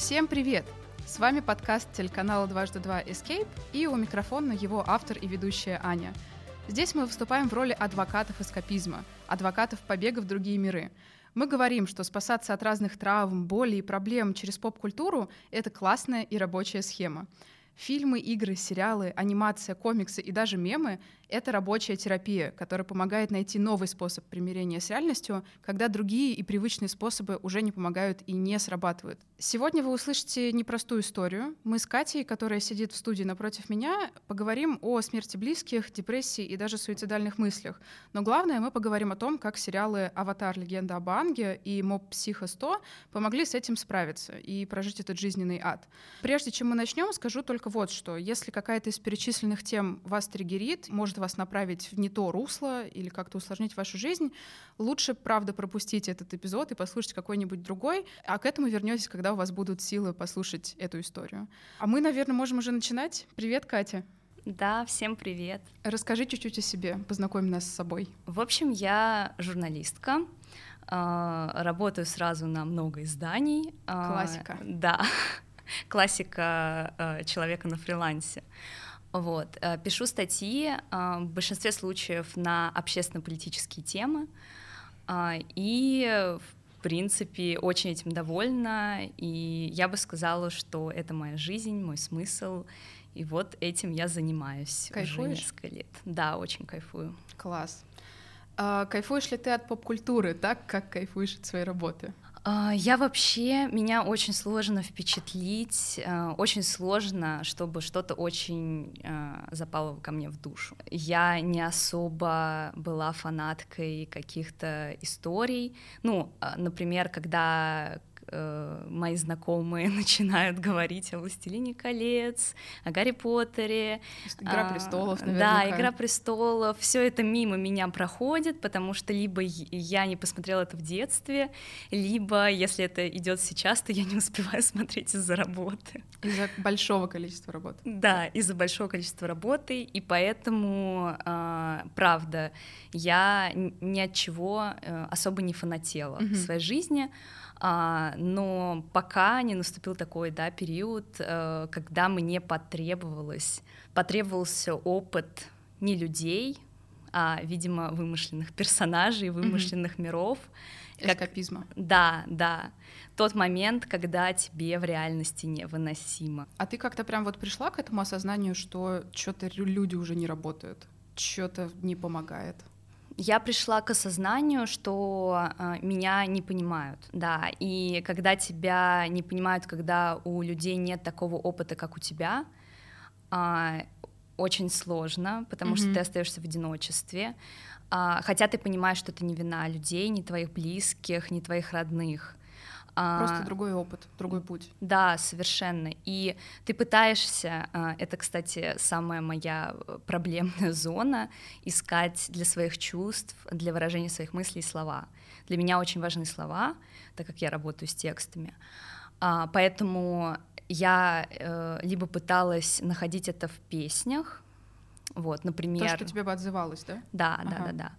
Всем привет! С вами подкаст телеканала «Дважды два Escape» и у микрофона его автор и ведущая Аня. Здесь мы выступаем в роли адвокатов эскапизма, адвокатов побега в другие миры. Мы говорим, что спасаться от разных травм, боли и проблем через поп-культуру — это классная и рабочая схема. Фильмы, игры, сериалы, анимация, комиксы и даже мемы это рабочая терапия, которая помогает найти новый способ примирения с реальностью, когда другие и привычные способы уже не помогают и не срабатывают. Сегодня вы услышите непростую историю. Мы с Катей, которая сидит в студии напротив меня, поговорим о смерти близких, депрессии и даже суицидальных мыслях. Но главное, мы поговорим о том, как сериалы «Аватар. Легенда об Анге» и «Моб Психо 100» помогли с этим справиться и прожить этот жизненный ад. Прежде чем мы начнем, скажу только вот что. Если какая-то из перечисленных тем вас триггерит, может вас направить в не то русло или как-то усложнить вашу жизнь, лучше, правда, пропустить этот эпизод и послушать какой-нибудь другой, а к этому вернетесь, когда у вас будут силы послушать эту историю. А мы, наверное, можем уже начинать. Привет, Катя. Да, всем привет. Расскажи чуть-чуть о себе, познакомь нас с собой. В общем, я журналистка, а, работаю сразу на много изданий. А, Классика. Да, классика а, человека на фрилансе. Вот. Э, пишу статьи э, в большинстве случаев на общественно-политические темы, э, и в принципе, очень этим довольна, и я бы сказала, что это моя жизнь, мой смысл, и вот этим я занимаюсь Кайфуешь? уже несколько лет. Да, очень кайфую. Класс. А, кайфуешь ли ты от поп-культуры так, как кайфуешь от своей работы? А, я вообще, меня очень сложно впечатлить, а, очень сложно, чтобы что-то очень а, запало ко мне в душу. Я не особо была фанаткой каких-то историй. Ну, например, когда э, мои знакомые начинают говорить о «Властелине колец», о «Гарри Поттере». «Игра а, престолов», наверняка. Да, «Игра престолов». Все это мимо меня проходит, потому что либо я не посмотрела это в детстве, либо, если это идет сейчас, то я не успеваю смотреть из-за работы. Из-за большого количества работы. Да, из-за большого количества работы, и поэтому, э, правда, я ни от чего э, особо не фанатела mm-hmm. в своей жизни, а, но пока не наступил такой да, период, э, когда мне потребовалось, потребовался опыт не людей, а, видимо, вымышленных персонажей, вымышленных mm-hmm. миров. Эскапизма. Как, да, да. Тот момент, когда тебе в реальности невыносимо. А ты как-то прям вот пришла к этому осознанию, что что-то люди уже не работают, что-то не помогает? Я пришла к осознанию, что э, меня не понимают, да, и когда тебя не понимают, когда у людей нет такого опыта, как у тебя, э, очень сложно, потому mm-hmm. что ты остаешься в одиночестве, э, хотя ты понимаешь, что это не вина людей, не твоих близких, не твоих родных, Просто а, другой опыт, другой путь. Да, совершенно. И ты пытаешься, а, это, кстати, самая моя э, проблемная зона, искать для своих чувств, для выражения своих мыслей слова. Для меня очень важны слова, так как я работаю с текстами. А, поэтому я э, либо пыталась находить это в песнях, вот, например... То, что тебе бы отзывалось, да? Да, ага. да, да, да.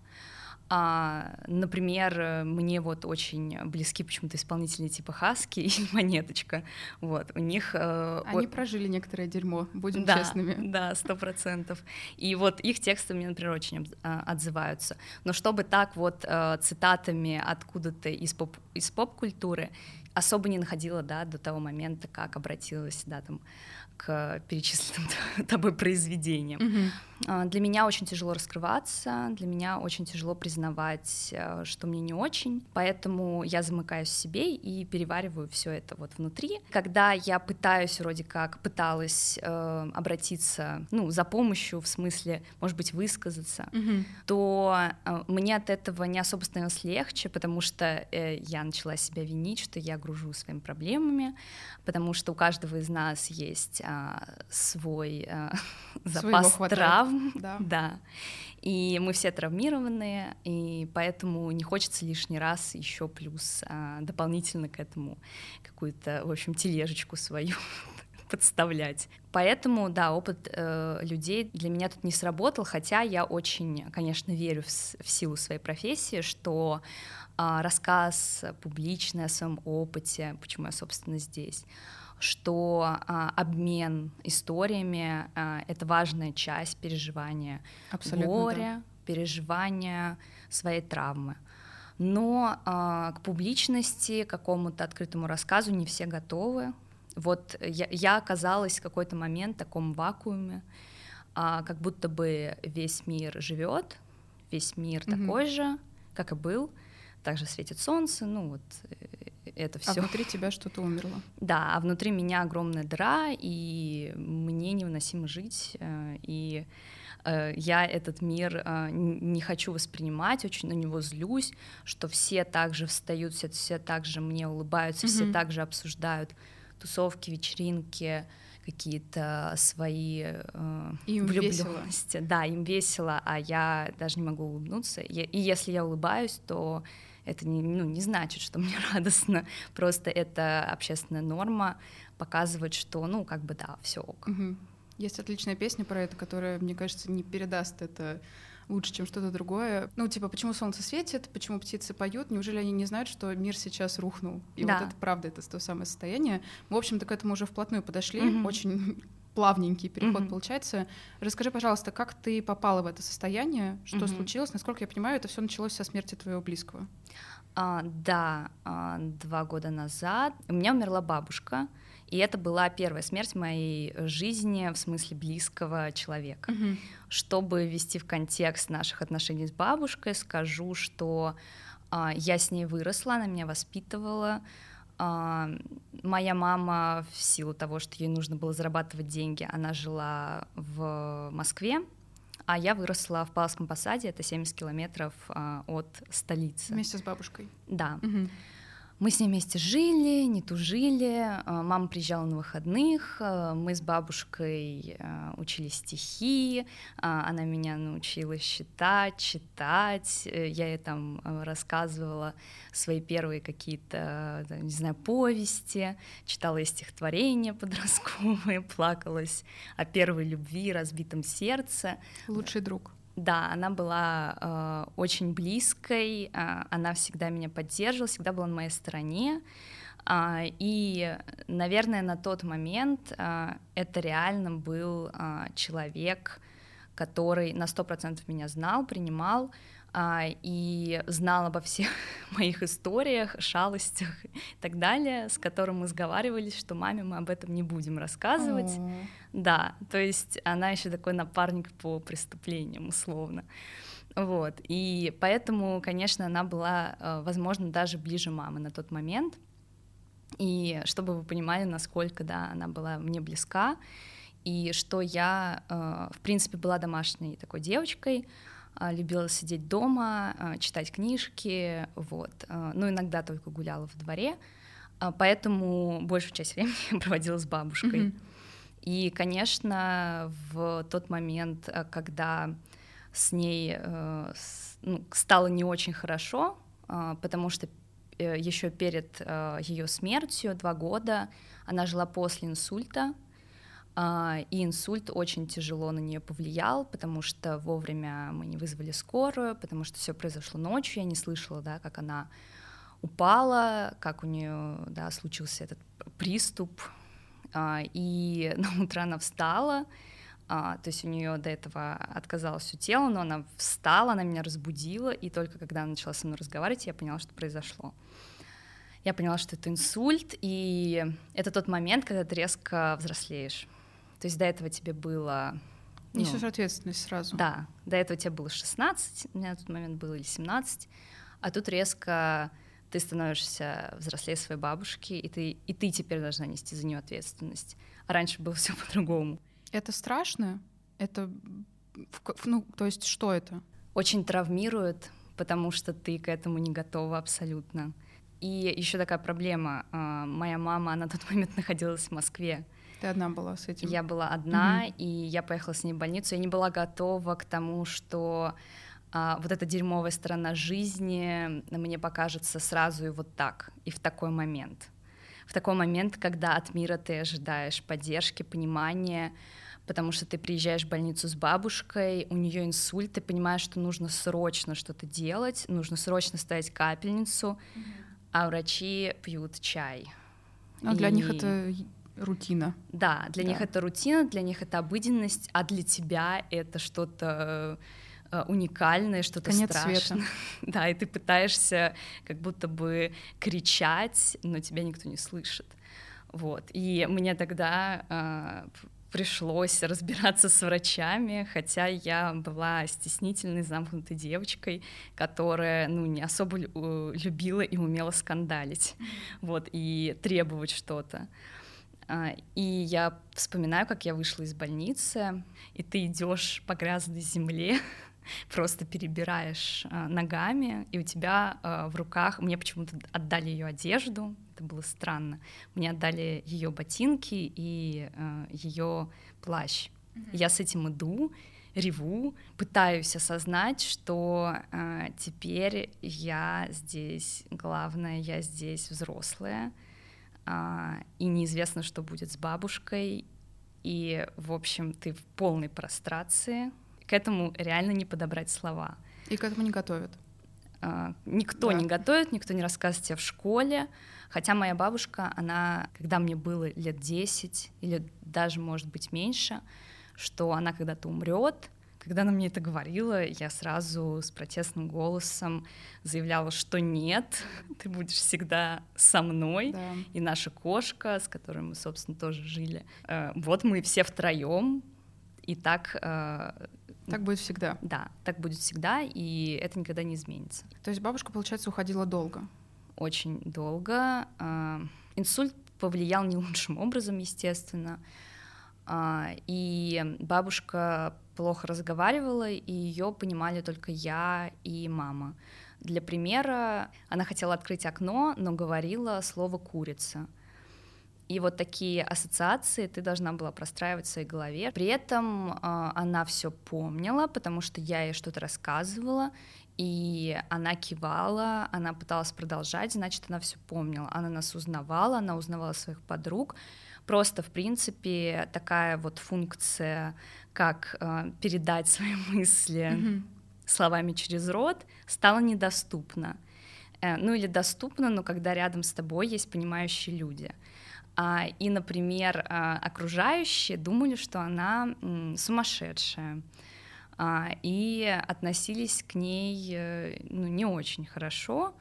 А, например, мне вот очень близки почему-то исполнители типа Хаски и Монеточка. Вот, у них... Э, Они вот... прожили некоторое дерьмо, будем да, честными. Да, сто процентов. И вот их тексты мне, например, очень а, отзываются. Но чтобы так вот э, цитатами откуда-то из, поп из поп-культуры особо не находила, да, до того момента, как обратилась, да, там, к перечисленным тобой произведениям. Mm-hmm. Для меня очень тяжело раскрываться, для меня очень тяжело признавать, э, что мне не очень, поэтому я замыкаюсь в себе и перевариваю все это вот внутри. Когда я пытаюсь вроде как пыталась э, обратиться, ну, за помощью, в смысле, может быть, высказаться, mm-hmm. то э, мне от этого не особо становилось легче, потому что э, я начала себя винить, что я гружу своими проблемами, потому что у каждого из нас есть а, свой а, запас травм, да. да. И мы все травмированные, и поэтому не хочется лишний раз еще плюс а, дополнительно к этому какую-то, в общем, тележечку свою подставлять. Поэтому, да, опыт э, людей для меня тут не сработал, хотя я очень, конечно, верю в, в силу своей профессии, что э, рассказ публичный о своем опыте, почему я, собственно, здесь, что а, обмен историями а, это важная часть переживания Абсолютно, горя, да. переживания своей травмы. Но а, к публичности, к какому-то открытому рассказу не все готовы. Вот я, я оказалась в какой-то момент в таком вакууме, а, как будто бы весь мир живет, весь мир mm-hmm. такой же, как и был, также светит солнце, ну вот э, это все. А внутри тебя что-то умерло? Да, а внутри меня огромная дыра, и мне невыносимо жить, э, и э, я этот мир не хочу воспринимать, очень на него злюсь, что все также встают, все, все также мне улыбаются, mm-hmm. все также обсуждают тусовки, вечеринки, какие-то свои э, им влюбленности. Весело. Да, им весело, а я даже не могу улыбнуться. И если я улыбаюсь, то это не, ну, не значит, что мне радостно. Просто это общественная норма показывать, что, ну, как бы да, все ок. Угу. Есть отличная песня про это, которая, мне кажется, не передаст это лучше, чем что-то другое. Ну, типа, почему солнце светит, почему птицы поют, неужели они не знают, что мир сейчас рухнул? И да. вот это правда, это то самое состояние. Мы, в общем-то, к этому уже вплотную подошли, mm-hmm. очень плавненький переход mm-hmm. получается. Расскажи, пожалуйста, как ты попала в это состояние, что mm-hmm. случилось? Насколько я понимаю, это все началось со смерти твоего близкого. А, да, а, два года назад у меня умерла бабушка. И это была первая смерть в моей жизни в смысле близкого человека. Mm-hmm. Чтобы ввести в контекст наших отношений с бабушкой, скажу, что а, я с ней выросла, она меня воспитывала. А, моя мама, в силу того, что ей нужно было зарабатывать деньги, она жила в Москве, а я выросла в Павловском посаде, это 70 километров а, от столицы. Вместе с бабушкой? Да. Угу. Мы с ней вместе жили, не тужили. А, мама приезжала на выходных, а, мы с бабушкой а, учили стихи, она меня научила считать, читать. Э, я ей там рассказывала свои первые какие-то, не знаю, повести, читала ей стихотворения подростковые, плакалась о первой любви, разбитом сердце. Лучший друг. Да, она была э, очень близкой, э, она всегда меня поддерживала, всегда была на моей стороне. Э, и, наверное, на тот момент э, это реально был э, человек, который на сто процентов меня знал, принимал, и знал обо всех моих историях, шалостях и так далее, с которым мы сговаривались, что маме мы об этом не будем рассказывать. Mm. Да, то есть она еще такой напарник по преступлениям, условно. Вот, и поэтому, конечно, она была, э, возможно, даже ближе мамы на тот момент. И чтобы вы понимали, насколько, да, она была мне близка, и что я, э, в принципе, была домашней такой девочкой, а, любила сидеть дома, а, читать книжки, вот. А, ну, иногда только гуляла в дворе, поэтому большую часть времени проводила с бабушкой. Mm-hmm. И, конечно, в тот момент, когда с ней э, ну, стало не очень хорошо, потому что э, еще перед э, ее смертью, два года, она жила после инсульта, а, и инсульт очень тяжело на нее повлиял, потому что вовремя мы не вызвали скорую, потому что все произошло ночью, я не слышала, да, как она упала, как у нее да, случился этот приступ. А, и на утро она встала, а, то есть у нее до этого отказалось все тело, но она встала, она меня разбудила, и только когда она начала со мной разговаривать, я поняла, что произошло. Я поняла, что это инсульт, и это тот момент, когда ты резко взрослеешь. То есть до этого тебе было... Ну, Несешь ответственность сразу. Да, до этого тебе было 16, у меня на тот момент было или 17, а тут резко ты становишься взрослее своей бабушки, и ты, и ты теперь должна нести за нее ответственность. А раньше было все по-другому. Это страшно? Это, ну, то есть что это? Очень травмирует, потому что ты к этому не готова абсолютно. И еще такая проблема. А, моя мама, она на тот момент находилась в Москве. Ты одна была с этим? Я была одна, угу. и я поехала с ней в больницу. Я не была готова к тому, что а, вот эта дерьмовая сторона жизни мне покажется сразу и вот так, и в такой момент. в такой момент, когда от мира ты ожидаешь поддержки, понимания, потому что ты приезжаешь в больницу с бабушкой, у нее инсульт, ты понимаешь, что нужно срочно что-то делать, нужно срочно ставить капельницу, mm-hmm. а врачи пьют чай. А и... для них это рутина. Да, для да. них это рутина, для них это обыденность, а для тебя это что-то э, уникальное, что-то Конец страшное. Света. да, и ты пытаешься как будто бы кричать, но тебя никто не слышит. Вот. И мне тогда э, пришлось разбираться с врачами, хотя я была стеснительной, замкнутой девочкой, которая, ну, не особо любила и умела скандалить, вот, и требовать что-то. А, и я вспоминаю, как я вышла из больницы, и ты идешь по грязной земле, просто перебираешь а, ногами, и у тебя а, в руках, мне почему-то отдали ее одежду, это было странно, мне отдали ее ботинки и ее плащ. Mm-hmm. Я с этим иду, реву, пытаюсь осознать, что э, теперь я здесь главное, я здесь взрослая, и неизвестно, что будет с бабушкой, и, в общем, ты в полной прострации. К этому реально не подобрать слова. И к этому не готовят. А, никто да. не готовит, никто не рассказывает тебе в школе. Хотя моя бабушка, она, когда мне было лет 10 или даже, может быть, меньше, что она когда-то умрет, когда она мне это говорила, я сразу с протестным голосом заявляла, что нет, ты будешь всегда со мной, да. и наша кошка, с которой мы, собственно, тоже жили. Э, вот мы все втроем, и так... Э, так будет всегда. Да, так будет всегда, и это никогда не изменится. То есть бабушка, получается, уходила долго? Очень долго. Э, инсульт повлиял не лучшим образом, естественно. И бабушка плохо разговаривала, и ее понимали только я и мама. Для примера, она хотела открыть окно, но говорила слово «курица». И вот такие ассоциации ты должна была простраивать в своей голове. При этом э, она все помнила, потому что я ей что-то рассказывала, и она кивала, она пыталась продолжать, значит, она все помнила. Она нас узнавала, она узнавала своих подруг. Просто, в принципе, такая вот функция как э, передать свои мысли mm-hmm. словами через рот, стало недоступно. Э, ну или доступно, но когда рядом с тобой есть понимающие люди. А, и, например, а, окружающие думали, что она м, сумасшедшая а, и относились к ней э, ну, не очень хорошо.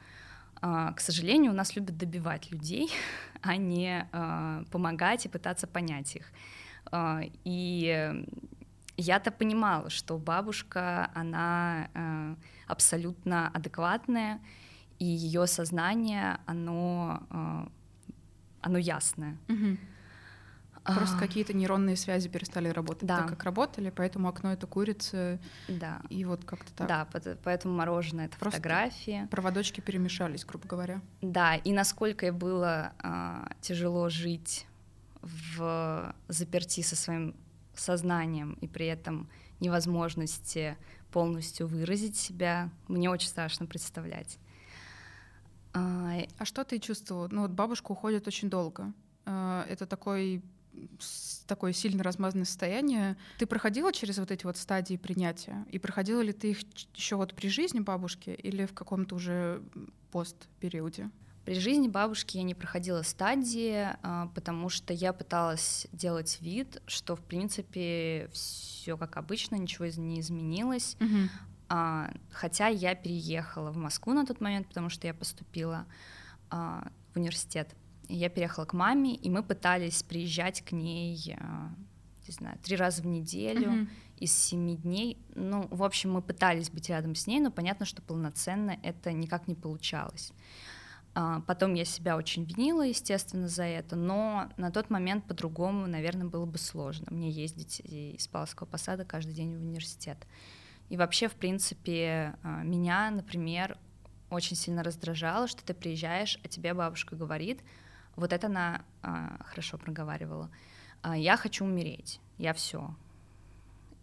А, к сожалению, у нас любят добивать людей, а не а, помогать и пытаться понять их. И я-то понимала, что бабушка, она э, абсолютно адекватная, и ее сознание, оно, э, оно ясное. Угу. Просто а... какие-то нейронные связи перестали работать да. так, как работали, поэтому окно это курица. Да. И вот как-то так. Да, поэтому мороженое это Просто фотографии. Проводочки перемешались, грубо говоря. Да, и насколько было э, тяжело жить в заперти со своим сознанием и при этом невозможности полностью выразить себя, мне очень страшно представлять. А, а что ты чувствовала? Ну вот бабушка уходит очень долго. А, это такой такое сильно размазанное состояние. Ты проходила через вот эти вот стадии принятия? И проходила ли ты их еще вот при жизни бабушки или в каком-то уже пост-периоде? При жизни бабушки я не проходила стадии, а, потому что я пыталась делать вид, что в принципе все как обычно, ничего не изменилось. Угу. Хотя я переехала в Москву на тот момент, потому что я поступила а, в университет. Я переехала к маме, и мы пытались приезжать к ней, не знаю, три раза в неделю. Угу из семи дней. Ну, в общем, мы пытались быть рядом с ней, но понятно, что полноценно это никак не получалось. А, потом я себя очень винила, естественно, за это, но на тот момент по-другому, наверное, было бы сложно мне ездить из Павловского посада каждый день в университет. И вообще, в принципе, а, меня, например, очень сильно раздражало, что ты приезжаешь, а тебе бабушка говорит, вот это она а, хорошо проговаривала, я хочу умереть, я все.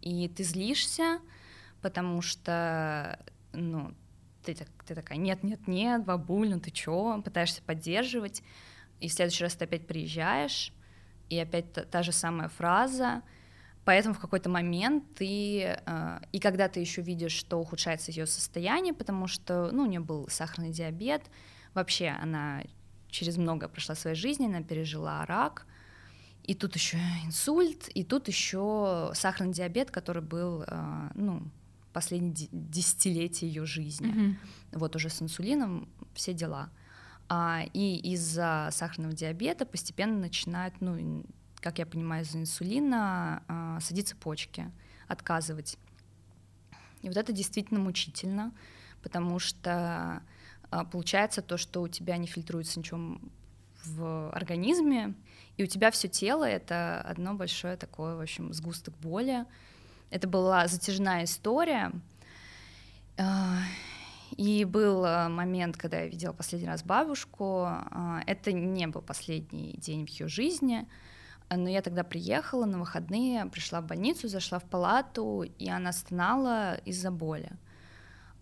И ты злишься, потому что, ну, ты, ты такая, нет, нет, нет, бабуль, ну ты чё, пытаешься поддерживать, и в следующий раз ты опять приезжаешь, и опять та, та же самая фраза, Поэтому в какой-то момент ты, э, и когда ты еще видишь, что ухудшается ее состояние, потому что, ну, у нее был сахарный диабет, вообще она через много прошла своей жизни, она пережила рак, и тут еще инсульт, и тут еще сахарный диабет, который был, э, ну, последние десятилетия ее жизни. Mm-hmm. Вот уже с инсулином все дела. А, и из-за сахарного диабета постепенно начинают, ну, как я понимаю, из-за инсулина а, садиться почки, отказывать. И вот это действительно мучительно, потому что а, получается то, что у тебя не фильтруется ничего в организме, и у тебя все тело — это одно большое такое, в общем, сгусток боли. Это была затяжная история, а, и был момент, когда я видела последний раз бабушку. Это не был последний день в ее жизни — но я тогда приехала на выходные, пришла в больницу, зашла в палату, и она стонала из-за боли.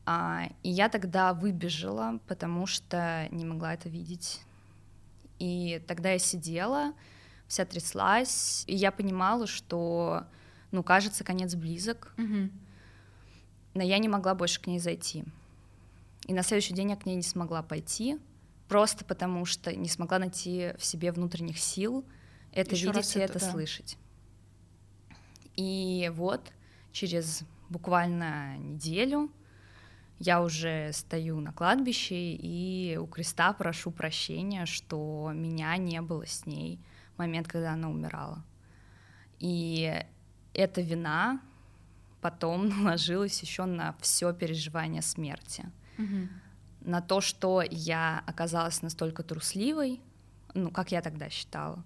А, и я тогда выбежала, потому что не могла это видеть. И тогда я сидела, вся тряслась, и я понимала, что, ну, кажется, конец близок, угу. но я не могла больше к ней зайти. И на следующий день я к ней не смогла пойти, просто потому что не смогла найти в себе внутренних сил — это Еще видеть и это, это да. слышать. И вот через буквально неделю я уже стою на кладбище и у креста прошу прощения, что меня не было с ней в момент, когда она умирала. И эта вина потом наложилась еще на все переживание смерти. Угу. На то, что я оказалась настолько трусливой, ну, как я тогда считала,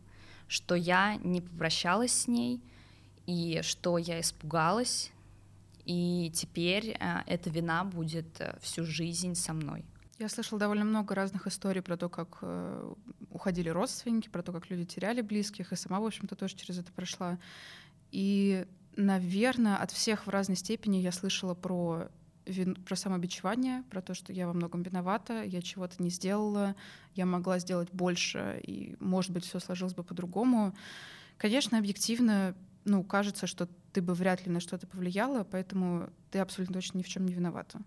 что я не попрощалась с ней, и что я испугалась, и теперь э, эта вина будет э, всю жизнь со мной. Я слышала довольно много разных историй про то, как э, уходили родственники, про то, как люди теряли близких, и сама, в общем-то, тоже через это прошла. И, наверное, от всех в разной степени я слышала про вин, про самобичевание, про то, что я во многом виновата, я чего-то не сделала, я могла сделать больше, и, может быть, все сложилось бы по-другому. Конечно, объективно, ну, кажется, что ты бы вряд ли на что-то повлияла, поэтому ты абсолютно точно ни в чем не виновата.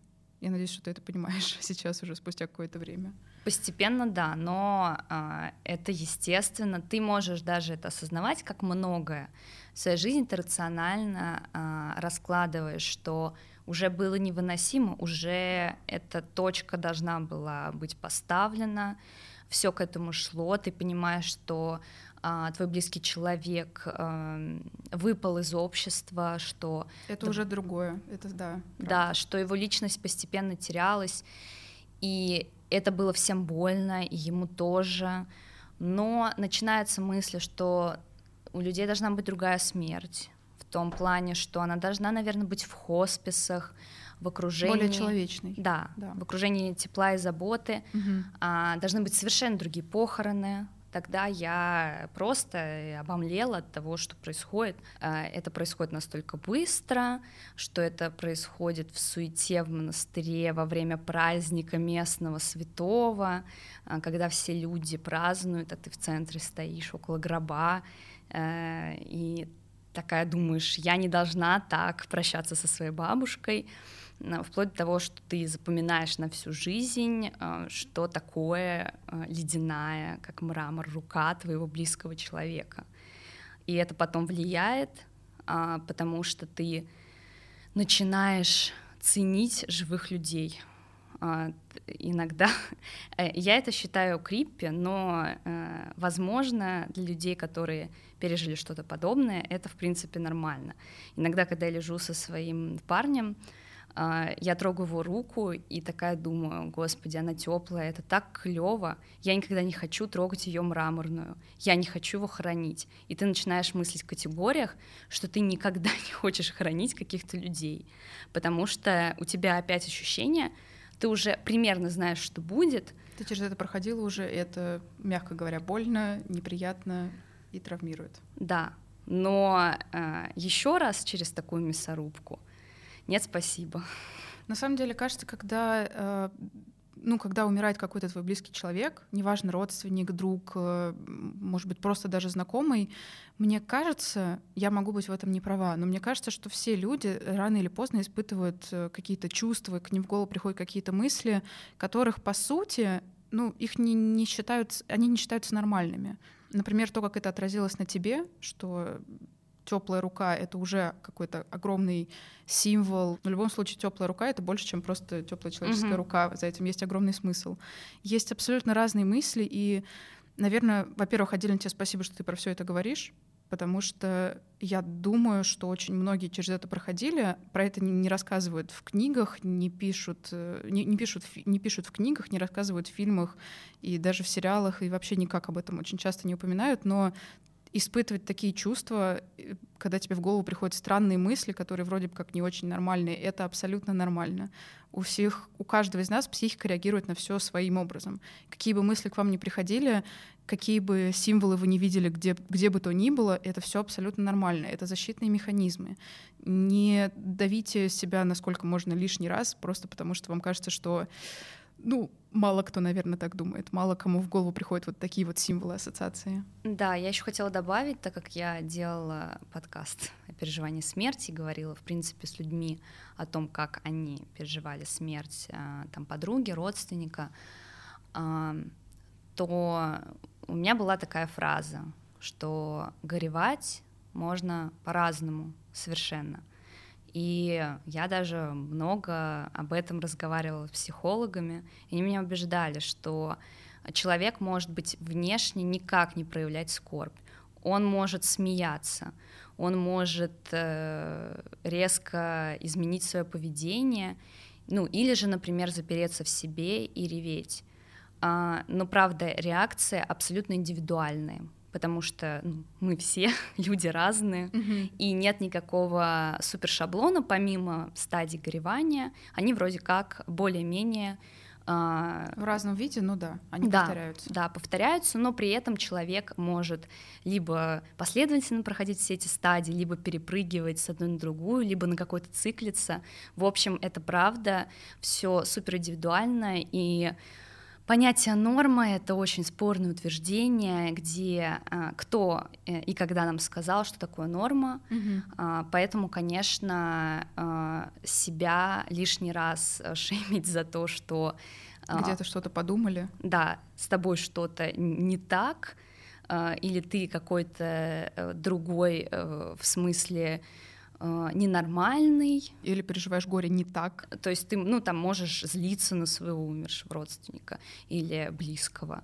Я надеюсь, что ты это понимаешь сейчас уже спустя какое-то время. Постепенно, да, но э, это естественно. Ты можешь даже это осознавать, как многое в своей жизни ты рационально э, раскладываешь, что уже было невыносимо, уже эта точка должна была быть поставлена, все к этому шло, ты понимаешь, что а, твой близкий человек а, выпал из общества, что это уже другое, это да. Правда. Да, что его личность постепенно терялась, и это было всем больно, и ему тоже. Но начинается мысль, что у людей должна быть другая смерть, том плане, что она должна, наверное, быть в хосписах, в окружении... Более человечной. Да, да. в окружении тепла и заботы. Угу. А, должны быть совершенно другие похороны. Тогда я просто обомлела от того, что происходит. А, это происходит настолько быстро, что это происходит в суете в монастыре во время праздника местного святого, а, когда все люди празднуют, а ты в центре стоишь около гроба, э, и такая думаешь, я не должна так прощаться со своей бабушкой, вплоть до того, что ты запоминаешь на всю жизнь, э, что такое э, ледяная, как мрамор, рука твоего близкого человека. И это потом влияет, потому что ты начинаешь ценить живых людей. Иногда я это считаю криппи, но, возможно, для людей, которые пережили что-то подобное, это, в принципе, нормально. Иногда, когда я лежу со своим парнем, я трогаю его руку и такая думаю, господи, она теплая, это так клево. Я никогда не хочу трогать ее мраморную, я не хочу его хранить. И ты начинаешь мыслить в категориях, что ты никогда не хочешь хранить каких-то людей, потому что у тебя опять ощущение, ты уже примерно знаешь, что будет. Ты через это проходила уже, и это, мягко говоря, больно, неприятно и травмирует. Да, но э, еще раз через такую мясорубку нет, спасибо. На самом деле, кажется, когда э, ну, когда умирает какой-то твой близкий человек, неважно, родственник, друг, э, может быть, просто даже знакомый, мне кажется, я могу быть в этом не права, но мне кажется, что все люди рано или поздно испытывают э, какие-то чувства, к ним в голову приходят какие-то мысли, которых, по сути, ну, их не, не считают, они не считаются нормальными. Например, то, как это отразилось на тебе, что теплая рука это уже какой-то огромный символ. В любом случае, теплая рука это больше, чем просто теплая человеческая mm-hmm. рука. За этим есть огромный смысл. Есть абсолютно разные мысли, и, наверное, во-первых, отдельно тебе спасибо, что ты про все это говоришь. Потому что я думаю, что очень многие через это проходили, про это не, не рассказывают в книгах, не пишут, э, не, не, пишут, не пишут в книгах, не рассказывают в фильмах и даже в сериалах, и вообще никак об этом очень часто не упоминают, но испытывать такие чувства, э, когда тебе в голову приходят странные мысли, которые вроде бы как не очень нормальные, это абсолютно нормально. У всех, у каждого из нас психика реагирует на все своим образом. Какие бы мысли к вам ни приходили, какие бы символы вы не видели, где, где бы то ни было, это все абсолютно нормально. Это защитные механизмы. Не давите себя насколько можно лишний раз, просто потому что вам кажется, что ну, мало кто, наверное, так думает. Мало кому в голову приходят вот такие вот символы ассоциации. Да, я еще хотела добавить, так как я делала подкаст о переживании смерти, говорила, в принципе, с людьми о том, как они переживали смерть э, там подруги, родственника, то у меня была такая фраза, что горевать можно по-разному совершенно — и я даже много об этом разговаривала с психологами, и они меня убеждали, что человек может быть внешне никак не проявлять скорбь. Он может смеяться, он может э, резко изменить свое поведение, ну или же, например, запереться в себе и реветь. А, но правда, реакция абсолютно индивидуальная потому что ну, мы все люди разные, mm-hmm. и нет никакого супершаблона помимо стадий горевания, они вроде как более-менее а, в разном виде, ну да, они да, повторяются. Да, повторяются, но при этом человек может либо последовательно проходить все эти стадии, либо перепрыгивать с одной на другую, либо на какой-то циклиться. В общем, это правда, все супер индивидуально, и Понятие норма — это очень спорное утверждение, где а, кто э, и когда нам сказал, что такое норма. Угу. Поэтому, конечно, а, себя лишний раз шеймить за то, что... Где-то что-то подумали. Да, с тобой что-то не так, или ты какой-то э, другой э, в смысле э, ненормальный. Или переживаешь горе не так. То есть ты, ну, там можешь злиться на своего умершего родственника или близкого.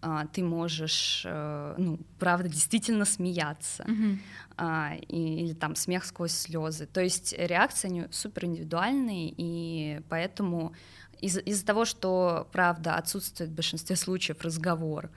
Uh, ты можешь, uh, ну, правда, действительно смеяться, uh-huh. uh, и, или там смех сквозь слезы. То есть реакции они супер индивидуальные, и поэтому из- из-за того, что, правда, отсутствует в большинстве случаев разговор,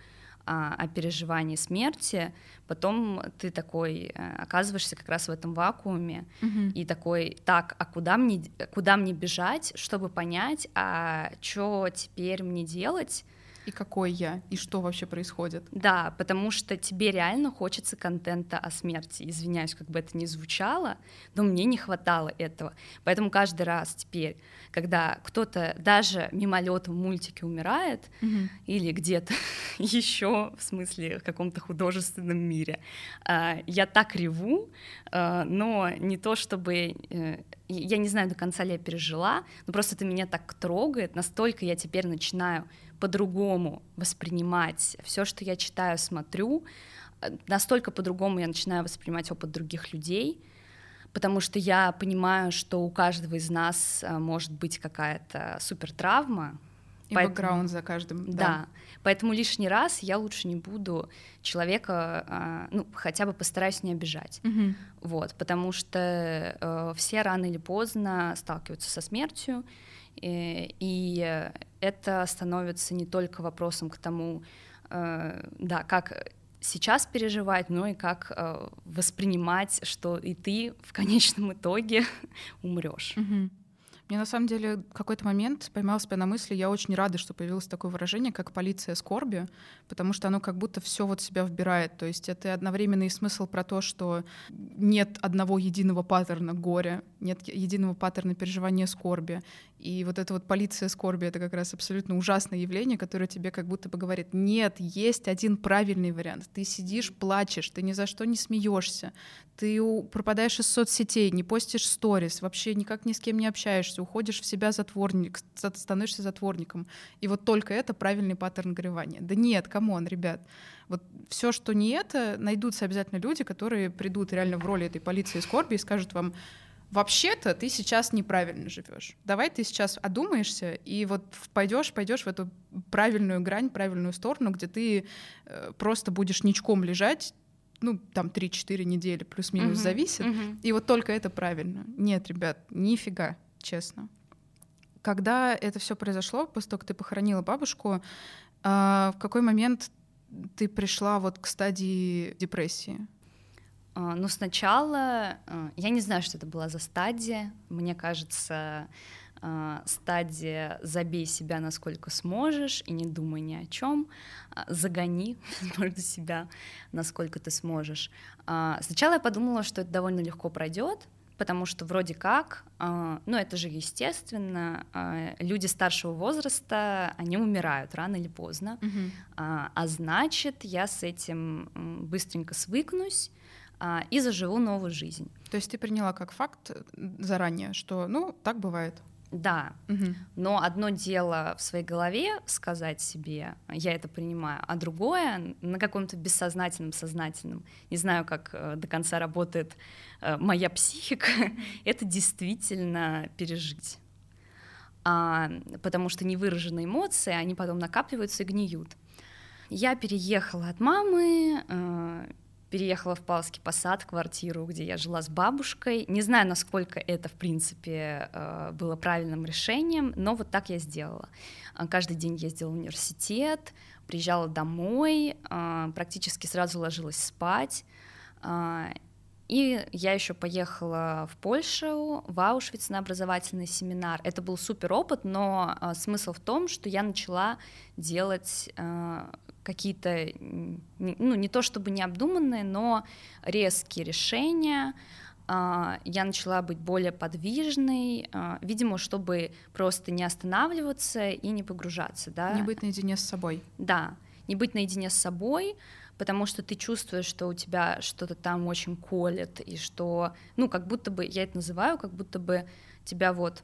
а, о переживании смерти, потом ты такой э, оказываешься как раз в этом вакууме угу. и такой, так, а куда мне, куда мне бежать, чтобы понять, а что теперь мне делать? И какой я, и что вообще происходит. Да, потому что тебе реально хочется контента о смерти. Извиняюсь, как бы это ни звучало, но мне не хватало этого. Поэтому каждый раз теперь, когда кто-то даже мимолетом в мультике умирает, угу. или где-то еще, в смысле, в каком-то художественном мире, а, я так реву, а, но не то чтобы э, я не знаю, до конца ли я пережила, но просто это меня так трогает, настолько я теперь начинаю по-другому воспринимать все, что я читаю, смотрю, э, настолько по-другому я начинаю воспринимать опыт других людей, потому что я понимаю, что у каждого из нас э, может быть какая-то супер травма, и поэтому, бэкграунд за каждым. Да. да. Поэтому лишний раз я лучше не буду человека, а, ну, хотя бы постараюсь не обижать. Угу. Вот, потому что э, все рано или поздно сталкиваются со смертью, и, и это становится не только вопросом к тому, э, да, как сейчас переживать, но и как э, воспринимать, что и ты в конечном итоге умрешь. Угу. Мне на самом деле какой-то момент поймал себя на мысли, я очень рада, что появилось такое выражение, как полиция скорби, потому что оно как будто все вот себя вбирает. То есть это одновременный смысл про то, что нет одного единого паттерна горя, нет единого паттерна переживания скорби. И вот эта вот полиция скорби — это как раз абсолютно ужасное явление, которое тебе как будто бы говорит, нет, есть один правильный вариант. Ты сидишь, плачешь, ты ни за что не смеешься, ты пропадаешь из соцсетей, не постишь сторис, вообще никак ни с кем не общаешься, уходишь в себя затворник, становишься затворником. И вот только это правильный паттерн горевания. Да нет, come on, ребят. Вот все, что не это, найдутся обязательно люди, которые придут реально в роли этой полиции скорби и скажут вам, вообще-то ты сейчас неправильно живешь. Давай ты сейчас одумаешься и вот пойдешь, пойдешь в эту правильную грань, правильную сторону, где ты э, просто будешь ничком лежать, ну, там 3-4 недели плюс-минус uh-huh, зависит, uh-huh. и вот только это правильно. Нет, ребят, нифига, честно. Когда это все произошло, после того, как ты похоронила бабушку, э, в какой момент ты пришла вот к стадии депрессии? А, ну, сначала а, я не знаю, что это была за стадия. Мне кажется, а, стадия забей себя насколько сможешь и не думай ни о чем, загони можно себя насколько ты сможешь. Сначала я подумала, что это довольно легко пройдет, потому что вроде как, ну это же естественно, люди старшего возраста, они умирают рано или поздно, угу. а значит я с этим быстренько свыкнусь, а, и заживу новую жизнь. То есть ты приняла как факт заранее, что, ну, так бывает. Да, угу. но одно дело в своей голове сказать себе, я это принимаю, а другое на каком-то бессознательном, сознательном, не знаю, как э, до конца работает э, моя психика, это действительно пережить. А, потому что невыраженные эмоции, они потом накапливаются и гниют. Я переехала от мамы, э, переехала в Павловский посад, квартиру, где я жила с бабушкой. Не знаю, насколько это, в принципе, э, было правильным решением, но вот так я сделала. Э, каждый день ездила в университет, приезжала домой, э, практически сразу ложилась спать. И я еще поехала в Польшу, в Аушвиц на образовательный семинар. Это был супер опыт, но смысл в том, что я начала делать какие-то, ну, не то чтобы необдуманные, но резкие решения, а, я начала быть более подвижной, а, видимо, чтобы просто не останавливаться и не погружаться, да. Не быть наедине с собой. Да, не быть наедине с собой, потому что ты чувствуешь, что у тебя что-то там очень колет, и что, ну, как будто бы, я это называю, как будто бы тебя вот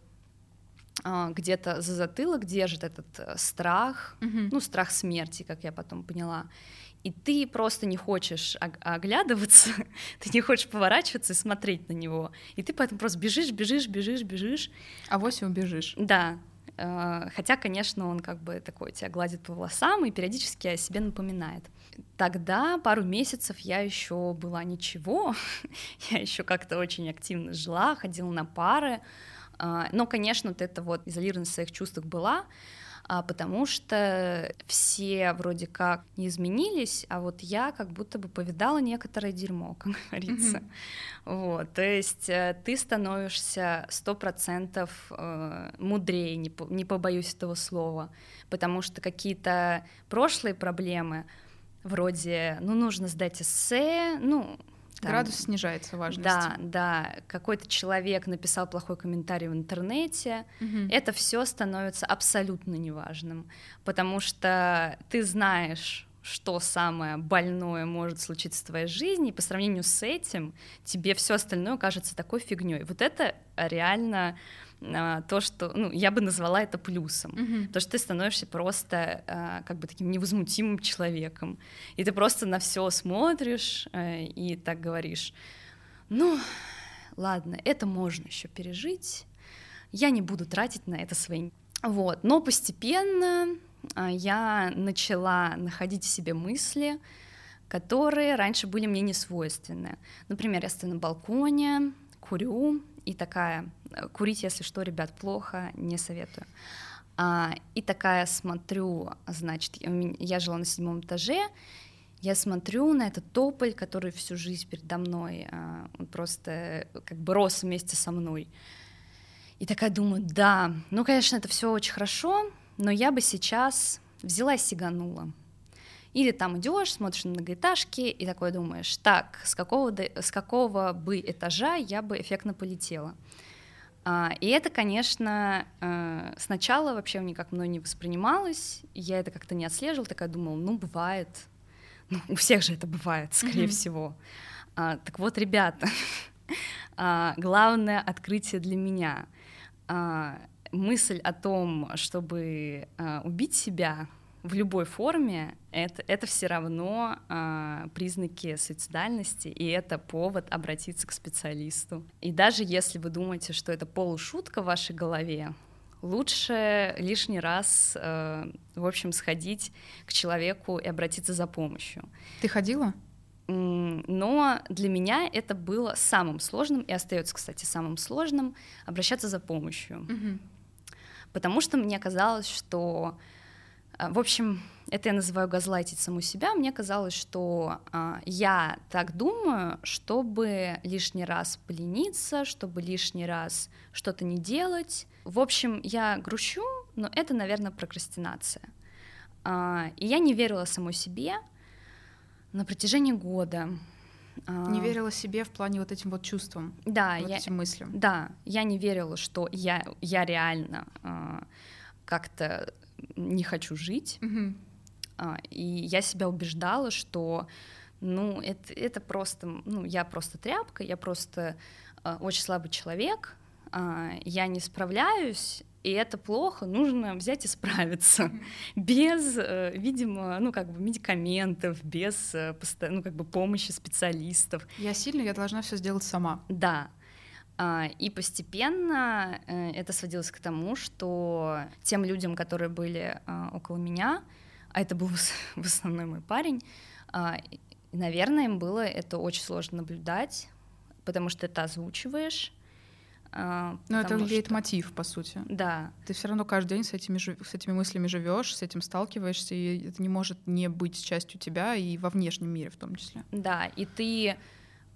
где-то за затылок держит этот э, страх, mm-hmm. ну, страх смерти, как я потом поняла. И ты просто не хочешь оглядываться, ты не хочешь поворачиваться и смотреть на него. И ты поэтому просто бежишь, бежишь, бежишь, бежишь. А вось убежишь. Да. Э, хотя, конечно, он как бы такой тебя гладит по волосам и периодически о себе напоминает. Тогда пару месяцев я еще была ничего, я еще как-то очень активно жила, ходила на пары, а, но, конечно, вот эта вот изолированность в своих чувствах была, а, потому что все вроде как не изменились, а вот я как будто бы повидала некоторое дерьмо, как говорится. Mm-hmm. Вот, то есть э, ты становишься сто процентов э, мудрее, не, не побоюсь этого слова, потому что какие-то прошлые проблемы вроде, ну, нужно сдать эссе, ну, там, Градус снижается важность. Да, да. Какой-то человек написал плохой комментарий в интернете. Угу. Это все становится абсолютно неважным, потому что ты знаешь, что самое больное может случиться в твоей жизни, и по сравнению с этим тебе все остальное кажется такой фигней. Вот это реально то, что, ну, я бы назвала это плюсом, mm-hmm. то, что ты становишься просто а, как бы таким невозмутимым человеком, и ты просто на все смотришь э, и так говоришь, ну, ладно, это можно еще пережить, я не буду тратить на это свои, вот, но постепенно а, я начала находить в себе мысли, которые раньше были мне не свойственны. Например, я стою на балконе, курю, и такая, э, курить, если что, ребят, плохо, не советую. А, и такая смотрю, значит, я жила на седьмом этаже, я смотрю на этот тополь, который всю жизнь передо мной, а, он просто э, как бы рос вместе со мной. И такая думаю, да, ну, конечно, это все очень хорошо, но я бы сейчас взяла и сиганула. Или там идешь, смотришь на многоэтажки и такой думаешь, так, с какого, с какого бы этажа я бы эффектно полетела. А, и это, конечно, э, сначала вообще никак мной не воспринималось, я это как-то не отслеживала, такая думала, ну, бывает, ну, у всех же это бывает, скорее mm-hmm. всего. А, так вот, ребята, а, главное открытие для меня. А, мысль о том, чтобы а, убить себя в любой форме, это, это все равно э, признаки суицидальности, и это повод обратиться к специалисту. И даже если вы думаете, что это полушутка в вашей голове, лучше лишний раз, э, в общем, сходить к человеку и обратиться за помощью. Ты ходила? Но для меня это было самым сложным и остается, кстати, самым сложным обращаться за помощью, угу. потому что мне казалось, что в общем, это я называю газлайтить саму себя. Мне казалось, что а, я так думаю, чтобы лишний раз полениться, чтобы лишний раз что-то не делать. В общем, я грущу, но это, наверное, прокрастинация. А, и я не верила самой себе на протяжении года. А, не верила себе в плане вот этим вот чувствам, да, вот я, этим мыслям. Да, я не верила, что я, я реально а, как-то не хочу жить. Угу. А, и я себя убеждала, что ну, это, это просто, ну, я просто тряпка, я просто а, очень слабый человек, а, я не справляюсь, и это плохо, нужно взять и справиться mm-hmm. без, э, видимо, ну как бы медикаментов, без э, ну как бы помощи специалистов. Я сильная, я должна все сделать сама. Да, и постепенно э, это сводилось к тому, что тем людям, которые были а, около меня, а это был в основном мой парень, а, наверное, им было это очень сложно наблюдать, потому что это озвучиваешь. Но это лейтмотив, что... по сути. Да. Ты все равно каждый день с этими, с этими мыслями живешь, с этим сталкиваешься, и это не может не быть частью тебя и во внешнем мире в том числе. Да, и ты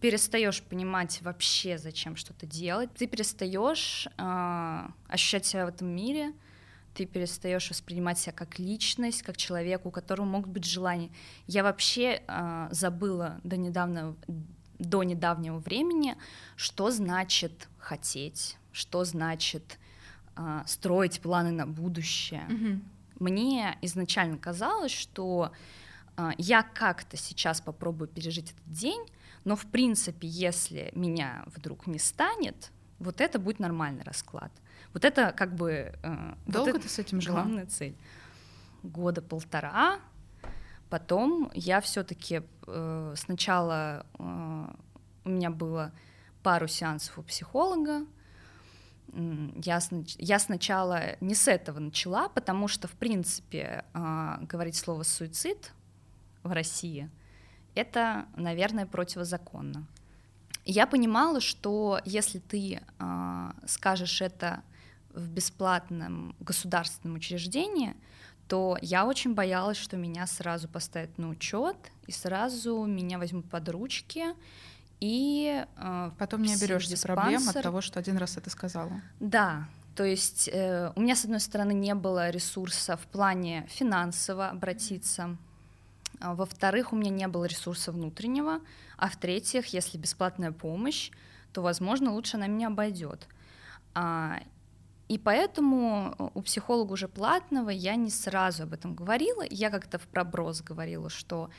перестаешь понимать вообще, зачем что-то делать, ты перестаешь э, ощущать себя в этом мире, ты перестаешь воспринимать себя как личность, как человека, у которого могут быть желания. Я вообще э, забыла до недавнего, до недавнего времени, что значит хотеть, что значит э, строить планы на будущее. Mm-hmm. Мне изначально казалось, что э, я как-то сейчас попробую пережить этот день, но в принципе, если меня вдруг не станет, вот это будет нормальный расклад. Вот это как бы... Э, Долго вот ты с этим жила? Главная цель. Года полтора. Потом я все-таки э, сначала э, у меня было пару сеансов у психолога. Я, я сначала не с этого начала, потому что, в принципе, э, говорить слово суицид в России — это, наверное, противозаконно. Я понимала, что если ты э, скажешь это в бесплатном государственном учреждении, то я очень боялась, что меня сразу поставят на учет и сразу меня возьмут под ручки и э, потом не оберешься проблем от того, что один раз это сказала. Да, то есть э, у меня с одной стороны не было ресурса в плане финансово обратиться. А, во-вторых, у меня не было ресурса внутреннего, а в-третьих, если бесплатная помощь, то, возможно, лучше она меня обойдет. А, и поэтому э, у психолога уже платного я не сразу об этом говорила. Я как-то в проброс говорила, что,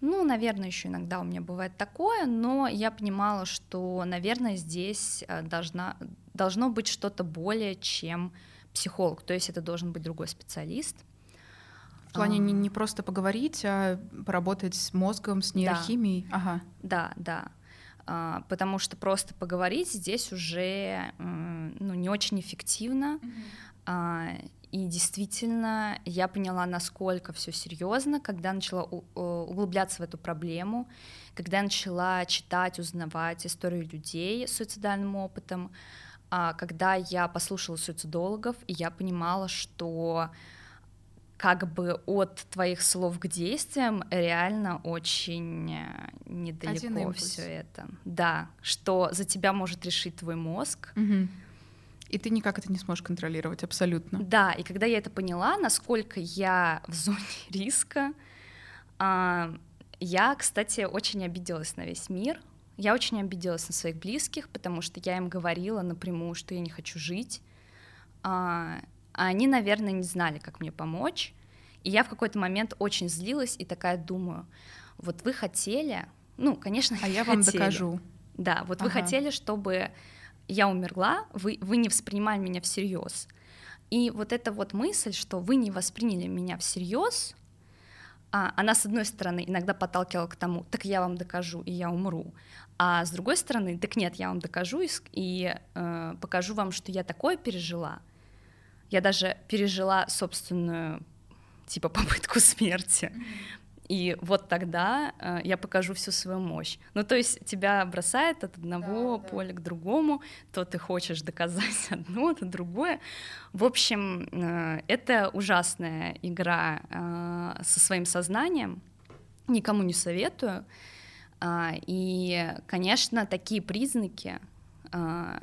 ну, наверное, еще иногда у меня бывает такое, но я понимала, что, наверное, здесь э, должна, должно быть что-то более, чем психолог. То есть это должен быть другой специалист. В плане а... не, не просто поговорить, а поработать с мозгом, с нейрохимией. Да, ага. да. да. А, потому что просто поговорить здесь уже ну, не очень эффективно. Mm-hmm. А, и действительно, я поняла, насколько все серьезно, когда начала углубляться в эту проблему, когда начала читать, узнавать историю людей с суицидальным опытом, а, когда я послушала суицидологов, и я понимала, что как бы от твоих слов к действиям реально очень э, недалеко все это. Да, что за тебя может решить твой мозг. Угу. И ты никак это не сможешь контролировать, абсолютно. Да, и когда я это поняла, насколько я в зоне риска, а, я, кстати, очень обиделась на весь мир, Я очень обиделась на своих близких, потому что я им говорила напрямую, что я не хочу жить. А, они, наверное, не знали, как мне помочь. И я в какой-то момент очень злилась и такая думаю, вот вы хотели, ну, конечно, а я вам хотели. докажу. Да, вот ага. вы хотели, чтобы я умерла, вы, вы не воспринимали меня всерьез. И вот эта вот мысль, что вы не восприняли меня всерьез, а, она, с одной стороны, иногда подталкивала к тому, так я вам докажу, и я умру. А с другой стороны, так нет, я вам докажу и, и э, покажу вам, что я такое пережила. Я даже пережила собственную, типа, попытку смерти. И вот тогда э, я покажу всю свою мощь. Ну, то есть тебя бросает от одного да, поля да. к другому, то ты хочешь доказать одно, то другое. В общем, э, это ужасная игра э, со своим сознанием. Никому не советую. Э, и, конечно, такие признаки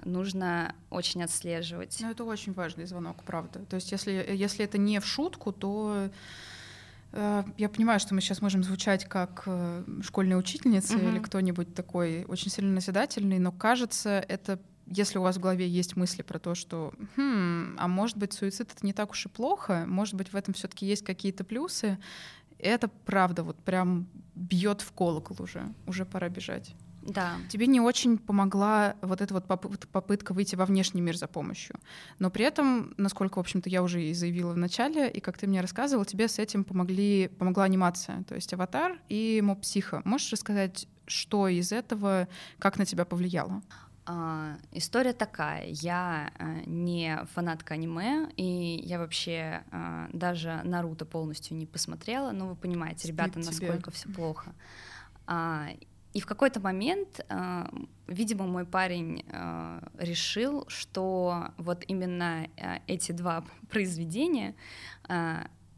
нужно очень отслеживать. Ну, это очень важный звонок, правда. То есть, если, если это не в шутку, то Э, я понимаю, что мы сейчас можем звучать как э, школьная учительница угу. или кто-нибудь такой очень сильно назидательный, но кажется, это если у вас в голове есть мысли про то, что, хм, а может быть, суицид это не так уж и плохо, может быть, в этом все-таки есть какие-то плюсы, это правда вот прям бьет в колокол уже, уже пора бежать. Да. Тебе не очень помогла вот эта вот попытка выйти во внешний мир за помощью. Но при этом, насколько, в общем-то, я уже и заявила в начале, и как ты мне рассказывал, тебе с этим помогли, помогла анимация, то есть «Аватар» и «Моб Психо». Можешь рассказать, что из этого, как на тебя повлияло? Uh, история такая. Я uh, не фанатка аниме, и я вообще uh, даже Наруто полностью не посмотрела. Но вы понимаете, ребята, насколько все плохо. И в какой-то момент, э, видимо, мой парень э, решил, что вот именно э, эти два произведения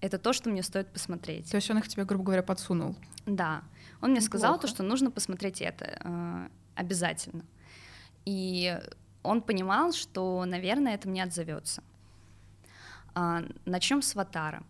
это то, что мне стоит посмотреть. То есть он их тебе, грубо говоря, подсунул? Да. Он мне Неплохо. сказал то, что нужно посмотреть это обязательно. И он понимал, что, наверное, это мне отзовется. Начнем с Ватара.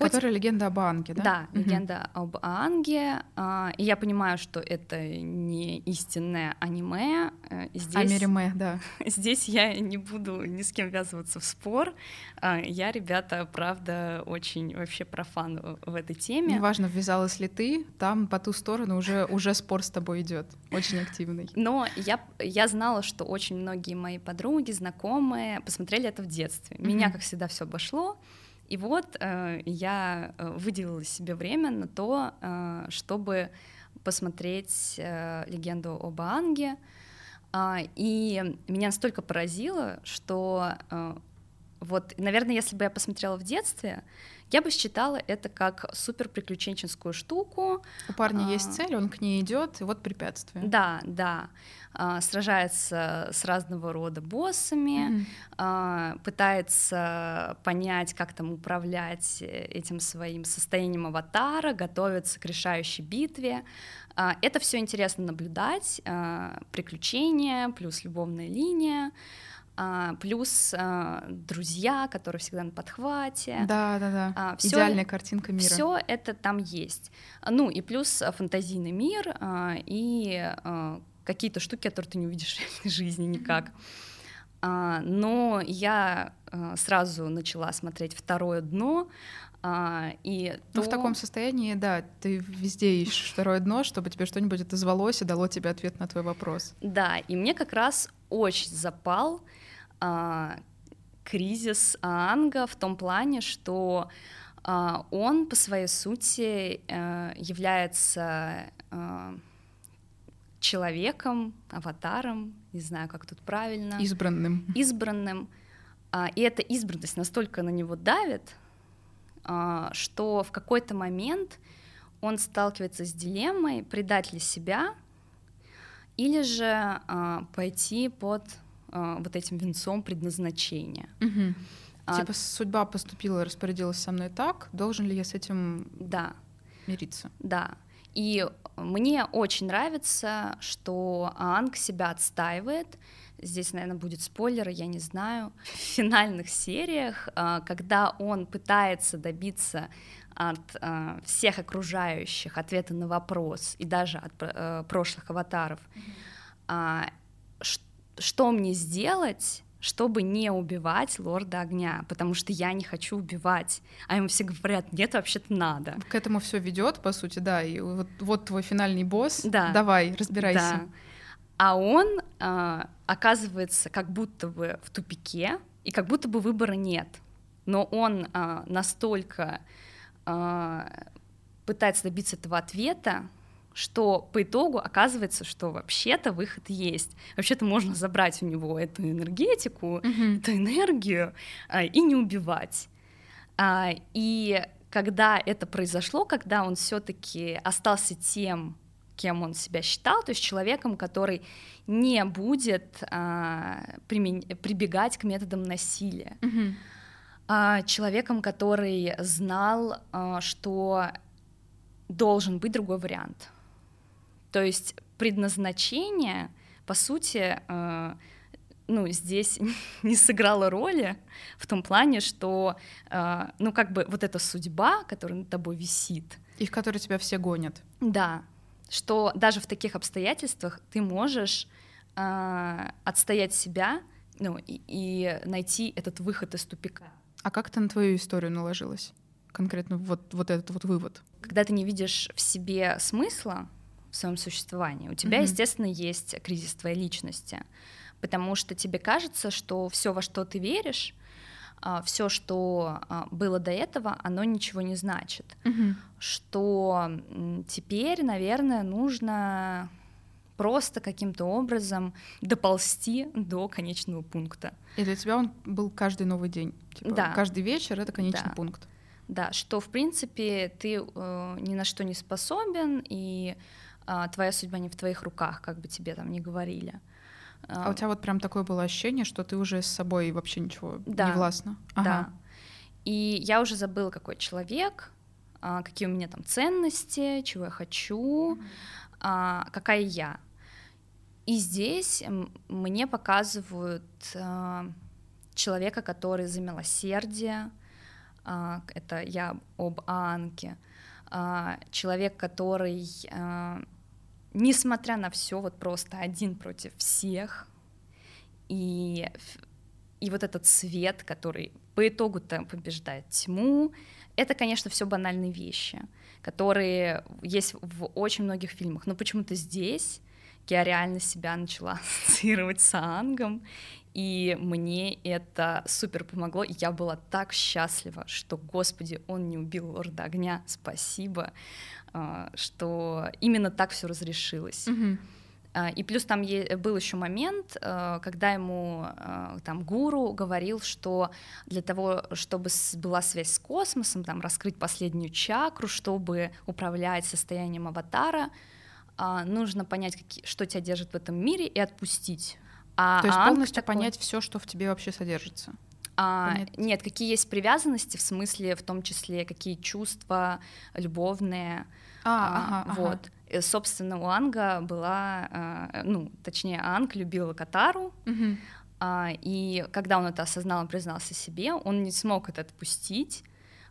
Хоть... Которая легенда об Анге, да? Да, угу. легенда об Анге. А, и я понимаю, что это не истинное аниме. Э, здесь... Америме, да. Здесь я не буду ни с кем ввязываться в спор. А, я, ребята, правда, очень вообще профан в этой теме. Неважно, ввязалась ли ты, там по ту сторону уже, уже спор с тобой идет, очень активный. Но я, я знала, что очень многие мои подруги, знакомые посмотрели это в детстве. Меня, как всегда, все обошло. И вот э, я э, выделила себе время на то, э, чтобы посмотреть легенду об Анге. Э, и меня настолько поразило, что вот, наверное, если бы я посмотрела в детстве, я бы считала это как супер приключенческую штуку. У парня а, есть цель, он к ней идет, и вот препятствие. Да, да. А, сражается с разного рода боссами, mm-hmm. а, пытается понять, как там управлять этим своим состоянием аватара, готовится к решающей битве. А, это все интересно наблюдать, а, приключения плюс любовная линия. А, плюс а, друзья, которые всегда на подхвате. Да, да, да. А, всё, Идеальная картинка мира. Все это там есть. Ну и плюс фантазийный мир а, и а, какие-то штуки, которые ты не увидишь в реальной жизни никак. А, но я а, сразу начала смотреть второе дно. А, и ну, то... в таком состоянии, да, ты везде ищешь второе дно, чтобы тебе что-нибудь отозвалось и дало тебе ответ на твой вопрос. Да, и мне как раз очень запал кризис Анга в том плане, что а, он по своей сути а, является а, человеком, аватаром, не знаю, как тут правильно. Избранным. Избранным. А, и эта избранность настолько на него давит, а, что в какой-то момент он сталкивается с дилеммой предать ли себя или же а, пойти под а, вот этим венцом предназначения. Угу. А, типа судьба поступила, распорядилась со мной так, должен ли я с этим да. мириться? Да. И мне очень нравится, что Анг себя отстаивает. Здесь, наверное, будет спойлер, я не знаю. В финальных сериях, а, когда он пытается добиться от э, всех окружающих ответы на вопрос и даже от э, прошлых аватаров, mm-hmm. Что мне сделать, чтобы не убивать лорда огня, потому что я не хочу убивать. А ему все говорят, нет, вообще-то надо. К этому все ведет, по сути, да. И вот, вот твой финальный босс. Да. Давай, разбирайся. Да. А он э, оказывается как будто бы в тупике, и как будто бы выбора нет. Но он э, настолько э, пытается добиться этого ответа, что по итогу оказывается, что вообще-то выход есть. Вообще-то можно забрать у него эту энергетику, mm-hmm. эту энергию а, и не убивать. А, и когда это произошло, когда он все-таки остался тем, кем он себя считал, то есть человеком, который не будет а, примен... прибегать к методам насилия, mm-hmm. а, человеком, который знал, а, что должен быть другой вариант то есть предназначение, по сути, э, ну, здесь не сыграло роли в том плане, что, э, ну, как бы вот эта судьба, которая над тобой висит. И в которой тебя все гонят. Да, что даже в таких обстоятельствах ты можешь э, отстоять себя, ну, и, и найти этот выход из тупика. А как это на твою историю наложилось? Конкретно вот, вот этот вот вывод. Когда ты не видишь в себе смысла, в своем существовании. У тебя, mm-hmm. естественно, есть кризис твоей личности, потому что тебе кажется, что все, во что ты веришь, а, все, что а, было до этого, оно ничего не значит. Mm-hmm. Что теперь, наверное, нужно просто каким-то образом доползти до конечного пункта. И для тебя он был каждый новый день. Типа, да. Каждый вечер это конечный да. пункт. Да, что в принципе ты э, ни на что не способен, и твоя судьба не в твоих руках, как бы тебе там не говорили. А у тебя вот прям такое было ощущение, что ты уже с собой вообще ничего да, не властна. Ага. Да. И я уже забыла, какой человек, а, какие у меня там ценности, чего я хочу, а, какая я. И здесь мне показывают человека, который за милосердие, это я об Анке, человек, который несмотря на все, вот просто один против всех, и, и вот этот свет, который по итогу-то побеждает тьму, это, конечно, все банальные вещи, которые есть в очень многих фильмах, но почему-то здесь я реально себя начала ассоциировать с Ангом, и мне это супер помогло, и я была так счастлива, что, господи, он не убил Лорда Огня, спасибо, а, что именно так все разрешилось. Mm-hmm. И плюс там был еще момент, а, когда ему там гуру говорил, что для того, чтобы была связь с космосом, там раскрыть последнюю чакру, чтобы управлять состоянием аватара, нужно понять, что тебя держит в этом мире, и отпустить. А, То есть полностью такой... понять все, что в тебе вообще содержится. А, нет, какие есть привязанности, в смысле, в том числе, какие чувства любовные. А, а, ага, вот. Ага. И, собственно, у Анга была, а, ну, точнее, Анг любил Катару, угу. и когда он это осознал, он признался себе, он не смог это отпустить,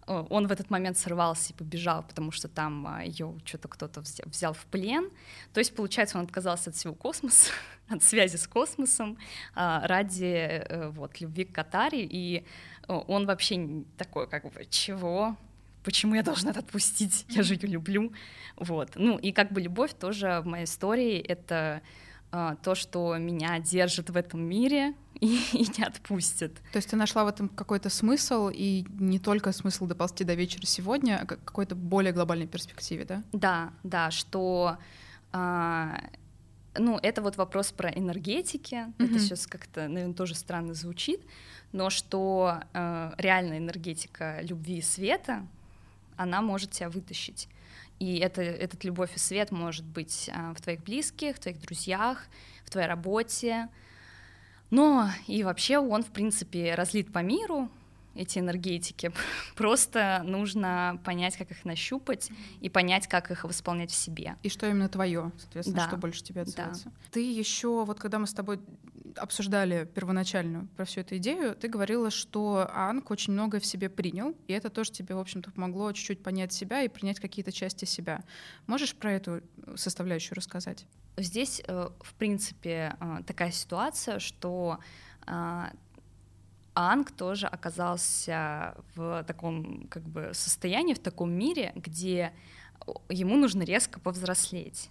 он в этот момент сорвался и побежал, потому что там а, ее что-то кто-то взял в плен. То есть, получается, он отказался от всего космоса, от связи с космосом а, ради э, вот, любви к Катаре, и он вообще такой, как бы, чего? Почему я должна это отпустить? Я же ее люблю. Вот. Ну, и как бы любовь тоже в моей истории — это а, то, что меня держит в этом мире и, и не отпустит. То есть ты нашла в этом какой-то смысл, и не только смысл доползти до вечера сегодня, а какой-то более глобальной перспективе, да? Да, да, что а, ну, это вот вопрос про энергетики. Mm-hmm. Это сейчас как-то, наверное, тоже странно звучит, но что э, реальная энергетика любви и света, она может тебя вытащить. И это, этот любовь и свет может быть а, в твоих близких, в твоих друзьях, в твоей работе. Но и вообще он, в принципе, разлит по миру, эти энергетики. Просто нужно понять, как их нащупать и понять, как их восполнять в себе. И что именно твое, соответственно, да. что больше тебе отзывается. Да. Ты еще, вот когда мы с тобой обсуждали первоначально про всю эту идею, ты говорила, что Анг очень многое в себе принял, и это тоже тебе, в общем-то, помогло чуть-чуть понять себя и принять какие-то части себя. Можешь про эту составляющую рассказать? Здесь, э, в принципе, э, такая ситуация, что э, Анг тоже оказался в таком как бы состоянии, в таком мире, где ему нужно резко повзрослеть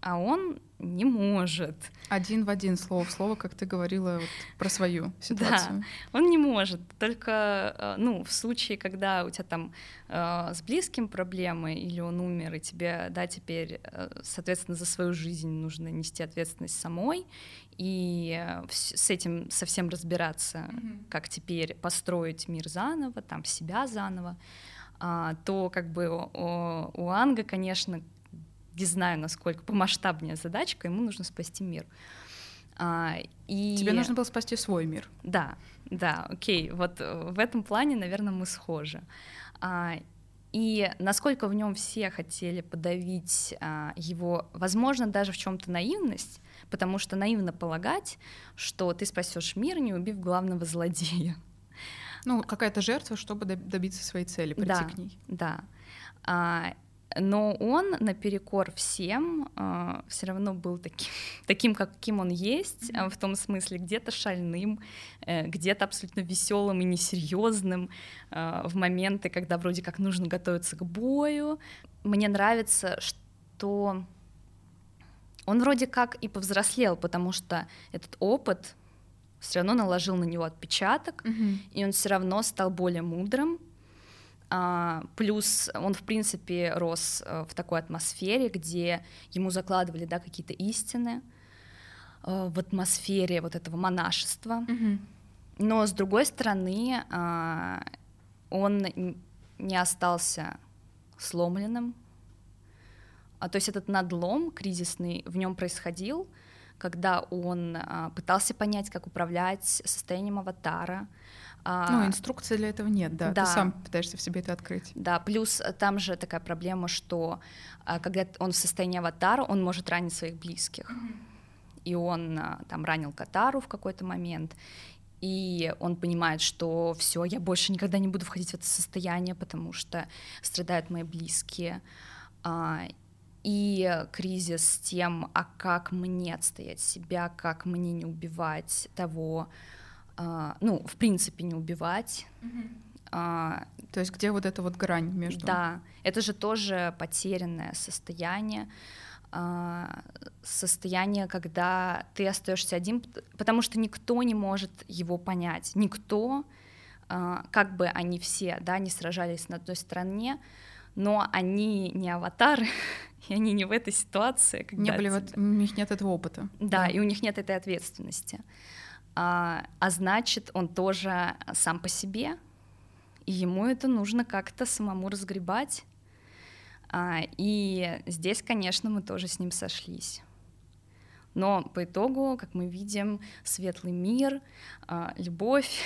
а он не может. Один в один слово в слово, как ты говорила вот про свою ситуацию. Да, он не может. Только э, ну, в случае, когда у тебя там э, с близким проблемы, или он умер, и тебе, да, теперь, э, соответственно, за свою жизнь нужно нести ответственность самой, и э, с этим совсем разбираться, mm-hmm. как теперь построить мир заново, там себя заново, а, то как бы у, у Анга, конечно, не знаю, насколько помасштабнее задачка, ему нужно спасти мир. А, и... Тебе нужно было спасти свой мир. Да, да, окей. Вот э, в этом плане, наверное, мы схожи. А, и насколько в нем все хотели подавить а, его, возможно, даже в чем-то наивность, потому что наивно полагать, что ты спасешь мир, не убив главного злодея. Ну, какая-то жертва, чтобы добиться своей цели, прийти да, к ней. Да. А, но он наперекор всем э, все равно был таким, таким, каким он есть, mm-hmm. в том смысле где-то шальным, э, где-то абсолютно веселым и несерьезным э, в моменты, когда вроде как нужно готовиться к бою. Мне нравится, что он вроде как и повзрослел, потому что этот опыт все равно наложил на него отпечаток, mm-hmm. и он все равно стал более мудрым, а, плюс он, в принципе, рос э, в такой атмосфере, где ему закладывали да, какие-то истины э, в атмосфере вот этого монашества. Но, с другой стороны, а, он не остался сломленным. А, то есть этот надлом кризисный в нем происходил, когда он пытался понять, как управлять состоянием аватара, а, ну, инструкции для этого нет, да. да. Ты сам пытаешься в себе это открыть. Да, плюс э, там же такая проблема, что а, когда он в состоянии аватара, он может ранить своих близких. И он а, там ранил Катару в какой-то момент. И он понимает, что все, я больше никогда не буду входить в это состояние, потому что страдают мои близкие. И кризис с тем, а как мне отстоять себя, как мне не убивать того, а, ну, в принципе, не убивать. Mm-hmm. А, То есть где вот эта вот грань между... Да, это же тоже потерянное состояние, а, состояние, когда ты остаешься один, потому что никто не может его понять, никто, а, как бы они все, да, не сражались на одной стороне, но они не аватары, и они не в этой ситуации. Не были вот, у них нет этого опыта. Да, да, и у них нет этой ответственности а, а значит, он тоже сам по себе, и ему это нужно как-то самому разгребать. А, и здесь, конечно, мы тоже с ним сошлись. Но по итогу, как мы видим, светлый мир, а, любовь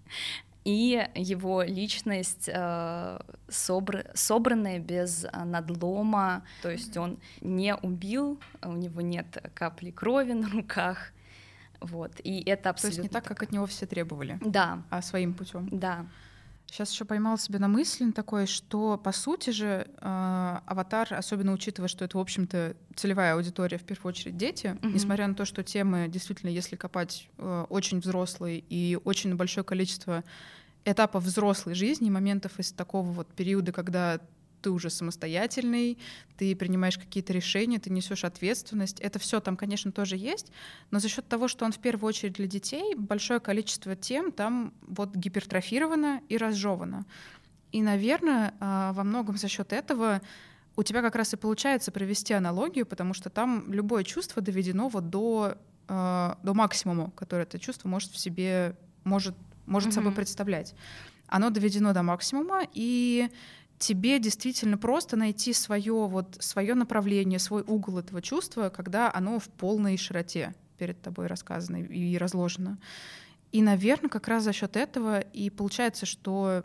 и его личность э, собр собранная без надлома, то есть он не убил, у него нет капли крови на руках, вот, и это абсолютно... То есть не так, как от него все требовали. Да. А своим путем. Да. Сейчас еще поймала себя на мысли такой, что по сути же э, аватар, особенно учитывая, что это, в общем-то, целевая аудитория, в первую очередь дети, mm-hmm. несмотря на то, что темы действительно, если копать, э, очень взрослые и очень большое количество этапов взрослой жизни, моментов из такого вот периода, когда ты уже самостоятельный, ты принимаешь какие-то решения, ты несешь ответственность. Это все там, конечно, тоже есть, но за счет того, что он в первую очередь для детей, большое количество тем там вот гипертрофировано и разжевано. И, наверное, а, во многом за счет этого у тебя как раз и получается провести аналогию, потому что там любое чувство доведено вот до, а, до максимума, который это чувство может в себе, может, может mm-hmm. собой представлять. Оно доведено до максимума, и тебе действительно просто найти свое вот свое направление, свой угол этого чувства, когда оно в полной широте перед тобой рассказано и разложено. И, наверное, как раз за счет этого и получается, что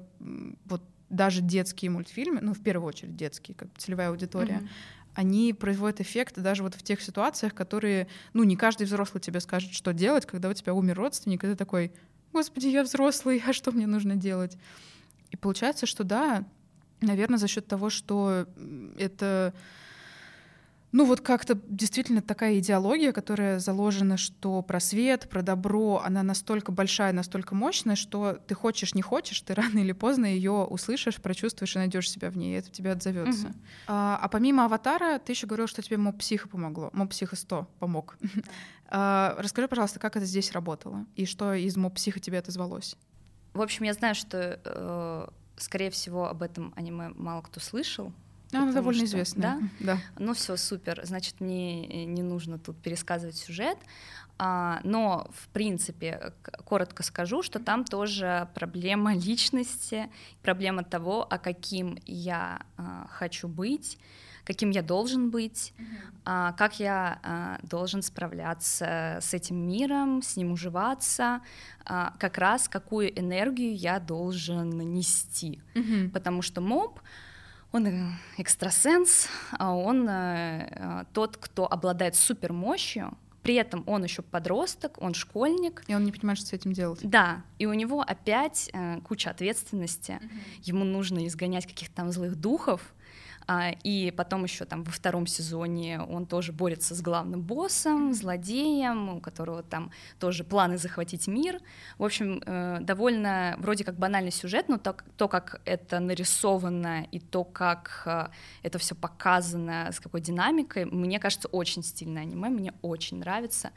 вот даже детские мультфильмы, ну, в первую очередь детские, как целевая аудитория, mm-hmm. они производят эффект даже вот в тех ситуациях, которые, ну, не каждый взрослый тебе скажет, что делать, когда у тебя умер родственник, и ты такой, господи, я взрослый, а что мне нужно делать? И получается, что да, наверное, за счет того, что это ну вот как-то действительно такая идеология, которая заложена, что про свет, про добро, она настолько большая, настолько мощная, что ты хочешь, не хочешь, ты рано или поздно ее услышишь, прочувствуешь и найдешь себя в ней, и это тебе отзовется. Угу. А, а помимо аватара, ты еще говорил, что тебе моб психа помогло, моб психа 100 помог. А, расскажи, пожалуйста, как это здесь работало и что из моб психа тебе отозвалось? В общем, я знаю, что, э, скорее всего, об этом аниме мало кто слышал, она довольно что, известная. Да? да. Ну все, супер. Значит, мне не нужно тут пересказывать сюжет. А, но, в принципе, коротко скажу, что там тоже проблема личности, проблема того, а каким я а, хочу быть, каким я должен быть, mm-hmm. как я а, должен справляться с этим миром, с ним уживаться, а, как раз какую энергию я должен нести. Mm-hmm. Потому что моб он э, экстрасенс, он э, э, тот, кто обладает супермощью, при этом он еще подросток, он школьник. И он не понимает, что с этим делать. Да, и у него опять э, куча ответственности. Угу. Ему нужно изгонять каких-то там злых духов, и потом еще там во втором сезоне он тоже борется с главным боссом, злодеем, у которого там тоже планы захватить мир. В общем, э, довольно вроде как банальный сюжет, но то, то как это нарисовано и то, как э, это все показано, с какой динамикой, мне кажется, очень стильное аниме, мне очень нравится.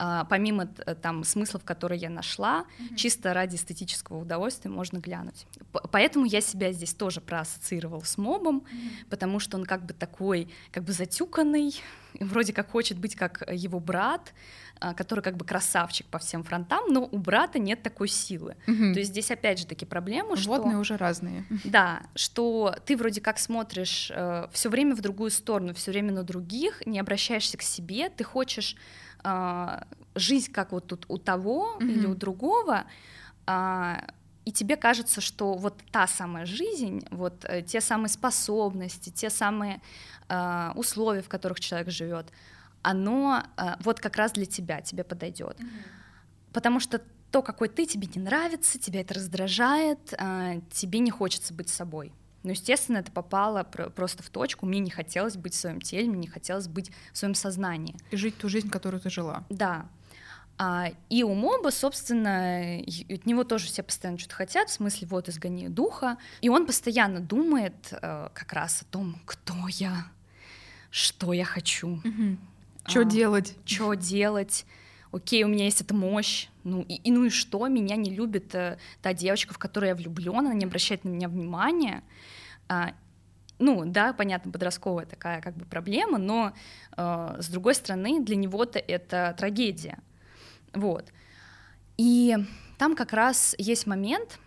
А, помимо э, там смыслов, которые я нашла, mm-hmm. чисто ради эстетического удовольствия можно глянуть. Поэтому я себя здесь тоже проассоциировала с мобом, mm-hmm. Потому что он как бы такой, как бы затюканный, вроде как хочет быть как его брат, а, который как бы красавчик по всем фронтам, но у брата нет такой силы. Угу. То есть здесь опять же таки проблема, Животные что... уже разные. Да, что ты вроде как смотришь э, все время в другую сторону, все время на других, не обращаешься к себе, ты хочешь э, жизнь как вот тут у того mm-hmm. или у другого, э, и тебе кажется, что вот та самая жизнь, вот э, те самые способности, те самые э, условия, в которых человек живет, оно э, вот как раз для тебя, тебе подойдет. Mm-hmm. Потому что то, какой ты, тебе не нравится, тебя это раздражает, э, тебе не хочется быть собой. Но, естественно, это попало просто в точку. Мне не хотелось быть в своем теле, мне не хотелось быть в своем сознании. И жить ту жизнь, которую ты жила. Да. А, и у моба, собственно, от него тоже все постоянно что-то хотят, в смысле, вот, изгони духа. И он постоянно думает э, как раз о том, кто я, что я хочу. Угу. Что а, делать? Что делать? окей, у меня есть эта мощь, ну и, и ну и что, меня не любит э, та девочка, в которую я влюблен, она не обращает на меня внимания. А, ну, да, понятно, подростковая такая как бы проблема, но э, с другой стороны, для него-то это трагедия. Вот. И там как раз есть момент,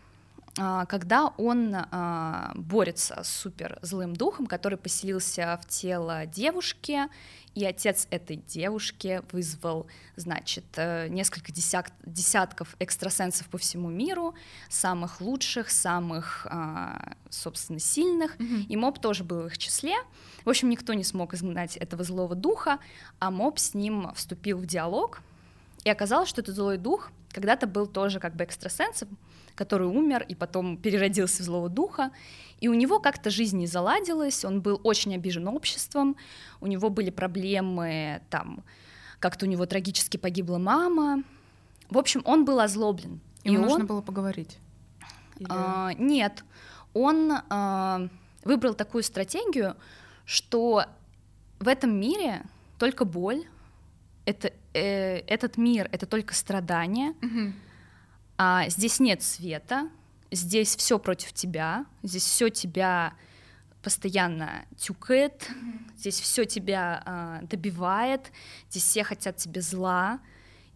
а, когда он а, борется с супер злым духом, который поселился в тело девушки, и отец этой девушки вызвал, значит, э, несколько десят, десятков экстрасенсов по всему миру, самых лучших, самых, а, собственно, сильных, mm-hmm. и моб тоже был в их числе. В общем, никто не смог изгнать этого злого духа, а моб с ним вступил в диалог, и оказалось, что этот злой дух когда-то был тоже как бы экстрасенсом, который умер и потом переродился в злого духа, и у него как-то жизнь не заладилась, он был очень обижен обществом, у него были проблемы, там, как-то у него трагически погибла мама. В общем, он был озлоблен. Ему и нужно он... было поговорить? Или... А, нет, он а, выбрал такую стратегию, что в этом мире только боль, это, э, этот мир — это только страдания, угу. а здесь нет света, здесь все против тебя, здесь все тебя постоянно тюкает, mm-hmm. здесь все тебя э, добивает, здесь все хотят тебе зла.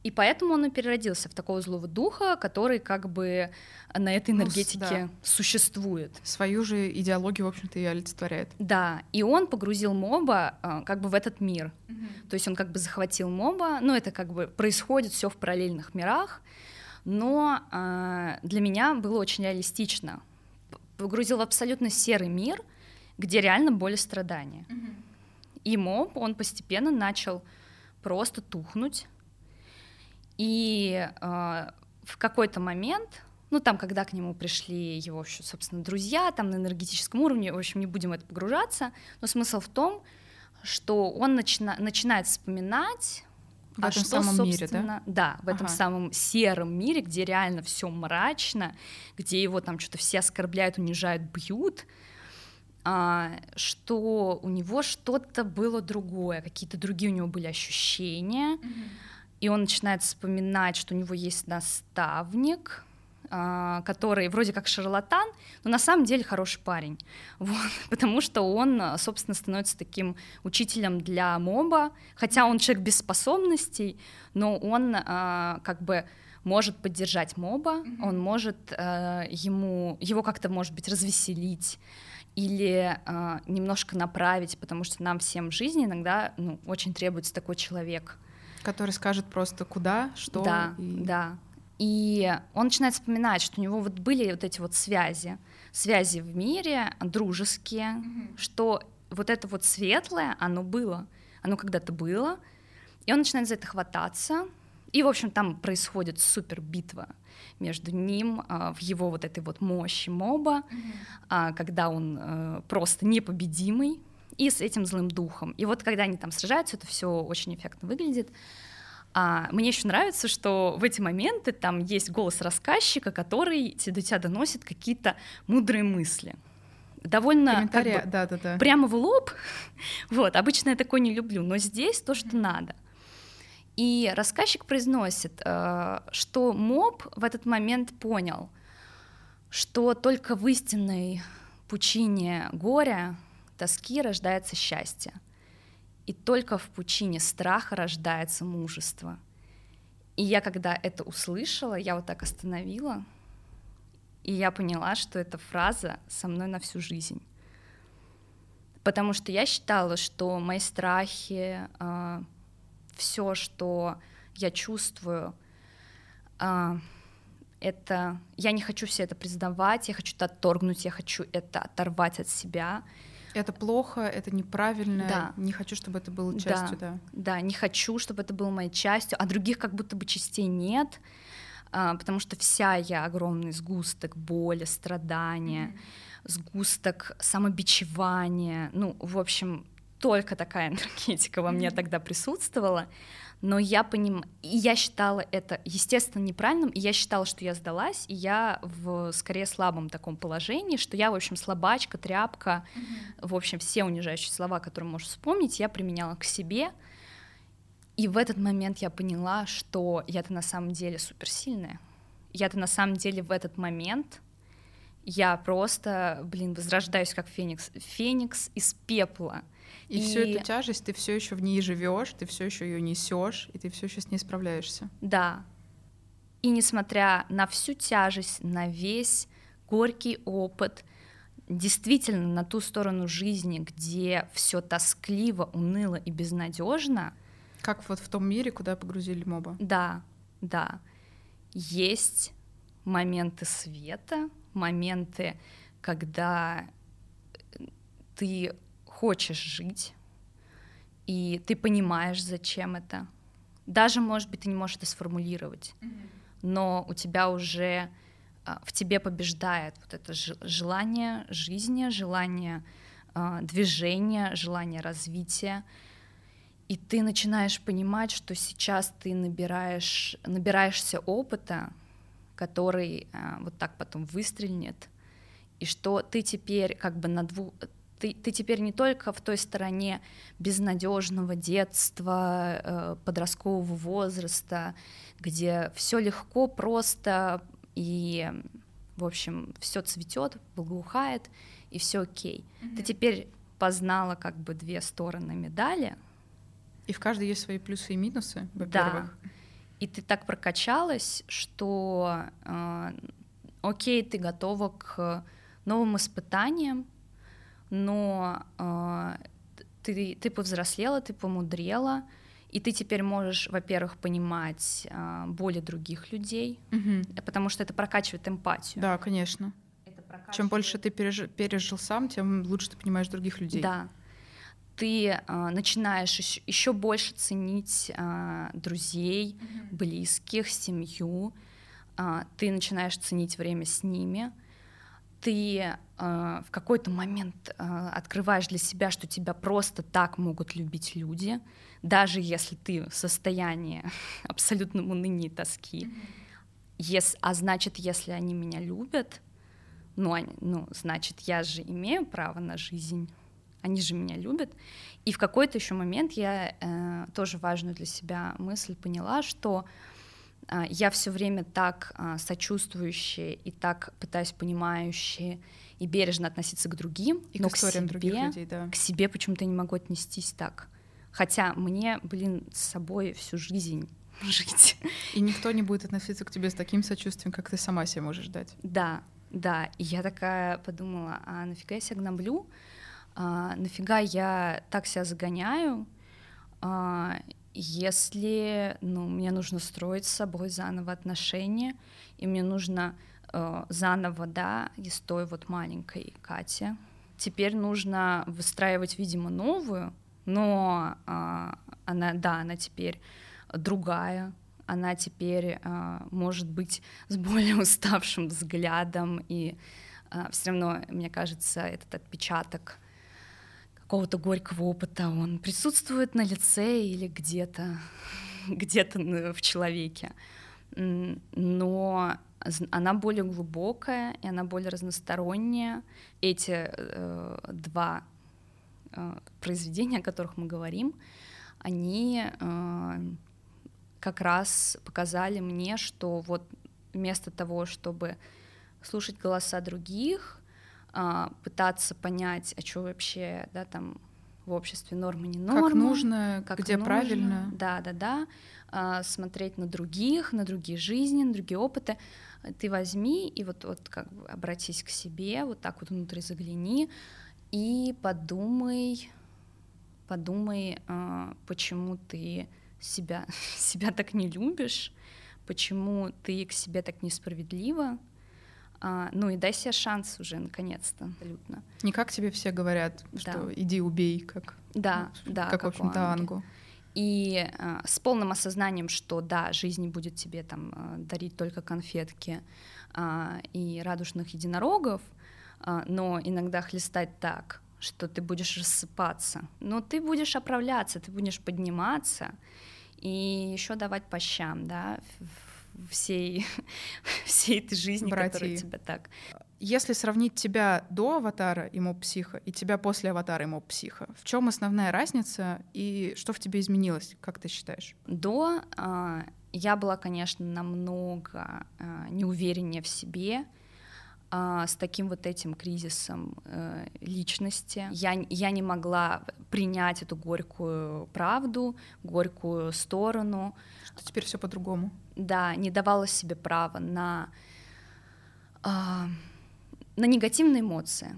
И поэтому он и переродился в такого злого духа, который как бы на этой ну, энергетике ну, да. существует. Свою же идеологию, в общем-то, и олицетворяет. Да, и он погрузил моба э, как бы в этот мир. Mm-hmm. То есть он как бы захватил моба, но это как бы происходит все в параллельных мирах, но э, для меня было очень реалистично погрузил в абсолютно серый мир, где реально боль и страдания. Mm-hmm. И моб, он постепенно начал просто тухнуть. И э, в какой-то момент, ну там, когда к нему пришли его, собственно, друзья, там на энергетическом уровне, в общем, не будем в это погружаться, но смысл в том, что он начина- начинает вспоминать в а этом что, самом мире, да? Да, в этом ага. самом сером мире, где реально все мрачно, где его там что-то все оскорбляют, унижают, бьют, а, что у него что-то было другое, какие-то другие у него были ощущения, mm-hmm. И он начинает вспоминать, что у него есть наставник, а, который вроде как шарлатан, но на самом деле хороший парень, вот, потому что он, собственно, становится таким учителем для моба, хотя он человек без способностей, но он а, как бы может поддержать моба, mm-hmm. он может а, ему его как-то может быть развеселить или немножко направить, потому что нам всем в жизни иногда ну, очень требуется такой человек. Который скажет просто куда, что. Да, и... да. И он начинает вспоминать, что у него вот были вот эти вот связи, связи в мире, дружеские, mm-hmm. что вот это вот светлое, оно было, оно когда-то было, и он начинает за это хвататься, и, в общем, там происходит супер битва между ним а, в его вот этой вот мощи моба, mm-hmm. а, когда он а, просто непобедимый, и с этим злым духом. И вот когда они там сражаются, это все очень эффектно выглядит. А мне еще нравится, что в эти моменты там есть голос рассказчика, который до тебя доносит какие-то мудрые мысли. Довольно как бы, да, да, да. прямо в лоб. Вот, обычно я такое не люблю, но здесь то, что надо. И рассказчик произносит, э, что моб в этот момент понял, что только в истинной пучине горя, тоски рождается счастье. И только в пучине страха рождается мужество. И я, когда это услышала, я вот так остановила, и я поняла, что эта фраза со мной на всю жизнь. Потому что я считала, что мои страхи, э, все, что я чувствую, а, это я не хочу все это признавать, я хочу это отторгнуть, я хочу это оторвать от себя. Это плохо, это неправильно. Да. Не хочу, чтобы это было частью, да. Да, да не хочу, чтобы это было моей частью, а других как будто бы частей нет, а, потому что вся я огромный сгусток боли, страдания, mm-hmm. сгусток самобичевания. Ну, в общем, только такая энергетика во мне тогда присутствовала, но я поним... и я считала это, естественно, неправильным, и я считала, что я сдалась, и я в скорее слабом таком положении, что я, в общем, слабачка, тряпка, mm-hmm. в общем, все унижающие слова, которые можешь вспомнить, я применяла к себе, и в этот момент я поняла, что я-то на самом деле суперсильная, я-то на самом деле в этот момент я просто, блин, возрождаюсь как феникс, феникс из пепла, и, и... всю эту тяжесть ты все еще в ней живешь, ты все еще ее несешь, и ты все еще с ней справляешься. Да. И несмотря на всю тяжесть, на весь горький опыт, действительно на ту сторону жизни, где все тоскливо, уныло и безнадежно. Как вот в том мире, куда погрузили моба. Да, да. Есть моменты света, моменты, когда ты хочешь жить, и ты понимаешь, зачем это. Даже, может быть, ты не можешь это сформулировать, mm-hmm. но у тебя уже а, в тебе побеждает вот это желание жизни, желание а, движения, желание развития. И ты начинаешь понимать, что сейчас ты набираешь, набираешься опыта, который а, вот так потом выстрелит, и что ты теперь как бы на двух, ты, ты теперь не только в той стороне безнадежного детства, э, подросткового возраста, где все легко, просто и, в общем, все цветет, благоухает, и все окей. Mm-hmm. Ты теперь познала как бы две стороны медали. И в каждой есть свои плюсы и минусы, во-первых. Да. И ты так прокачалась, что э, окей, ты готова к новым испытаниям, но э, ты, ты повзрослела, ты помудрела, и ты теперь можешь, во-первых, понимать э, боли других людей, угу. потому что это прокачивает эмпатию. Да, конечно. Чем больше ты пережил, пережил сам, тем лучше ты понимаешь других людей. Да. Ты э, начинаешь еще, еще больше ценить э, друзей, mm-hmm. близких, семью. Э, ты начинаешь ценить время с ними. Ты э, в какой-то момент э, открываешь для себя, что тебя просто так могут любить люди, даже если ты в состоянии абсолютного уныния и тоски. Mm-hmm Ес, а значит, если они меня любят, ну, они, ну, значит, я же имею право на жизнь. Они же меня любят. И в какой-то еще момент я э, тоже важную для себя мысль поняла, что э, я все время так э, сочувствующая и так пытаюсь понимающая и бережно относиться к другим, и но к, к себе, других людей, да. к себе почему-то не могу отнестись так. Хотя мне, блин, с собой всю жизнь жить. И никто не будет относиться к тебе с таким сочувствием, как ты сама себе можешь дать. Да, да. И я такая подумала, а нафига я себя гноблю? А, нафига я так себя загоняю? А, если ну, мне нужно строить с собой заново отношения, и мне нужно э, заново, да, из той вот маленькой Кати, теперь нужно выстраивать, видимо, новую, но э, она, да, она теперь другая, она теперь э, может быть с более уставшим взглядом, и все равно, мне кажется, этот отпечаток какого-то горького опыта, он присутствует на лице или где-то где-то в человеке. Но она более глубокая, и она более разносторонняя. Эти э, два э, произведения, о которых мы говорим, они э, как раз показали мне, что вот вместо того, чтобы слушать голоса других, пытаться понять, а что вообще, да, там в обществе нормы не нормы, как нужно, как где нужно, правильно, да, да, да, а, смотреть на других, на другие жизни, на другие опыты, ты возьми и вот вот как бы обратись к себе, вот так вот внутрь загляни и подумай, подумай, а, почему ты себя, себя так не любишь, почему ты к себе так несправедлива, а, ну и дай себе шанс уже наконец-то, абсолютно. Не как тебе все говорят, да. что иди убей, как, да, ну, да, как, как в общем-то, Ангу. И а, с полным осознанием, что да, жизнь будет тебе там а, дарить только конфетки а, и радужных единорогов, а, но иногда хлестать так, что ты будешь рассыпаться, но ты будешь оправляться, ты будешь подниматься, и еще давать по щам, да, всей, всей этой жизни, Братья. которая тебя так. Если сравнить тебя до аватара и моб психа и тебя после аватара и моб психа, в чем основная разница и что в тебе изменилось, как ты считаешь? До э, я была, конечно, намного э, неувереннее в себе, а, с таким вот этим кризисом э, личности. Я, я не могла принять эту горькую правду, горькую сторону. Что теперь все по-другому. Да, не давала себе права на, э, на негативные эмоции.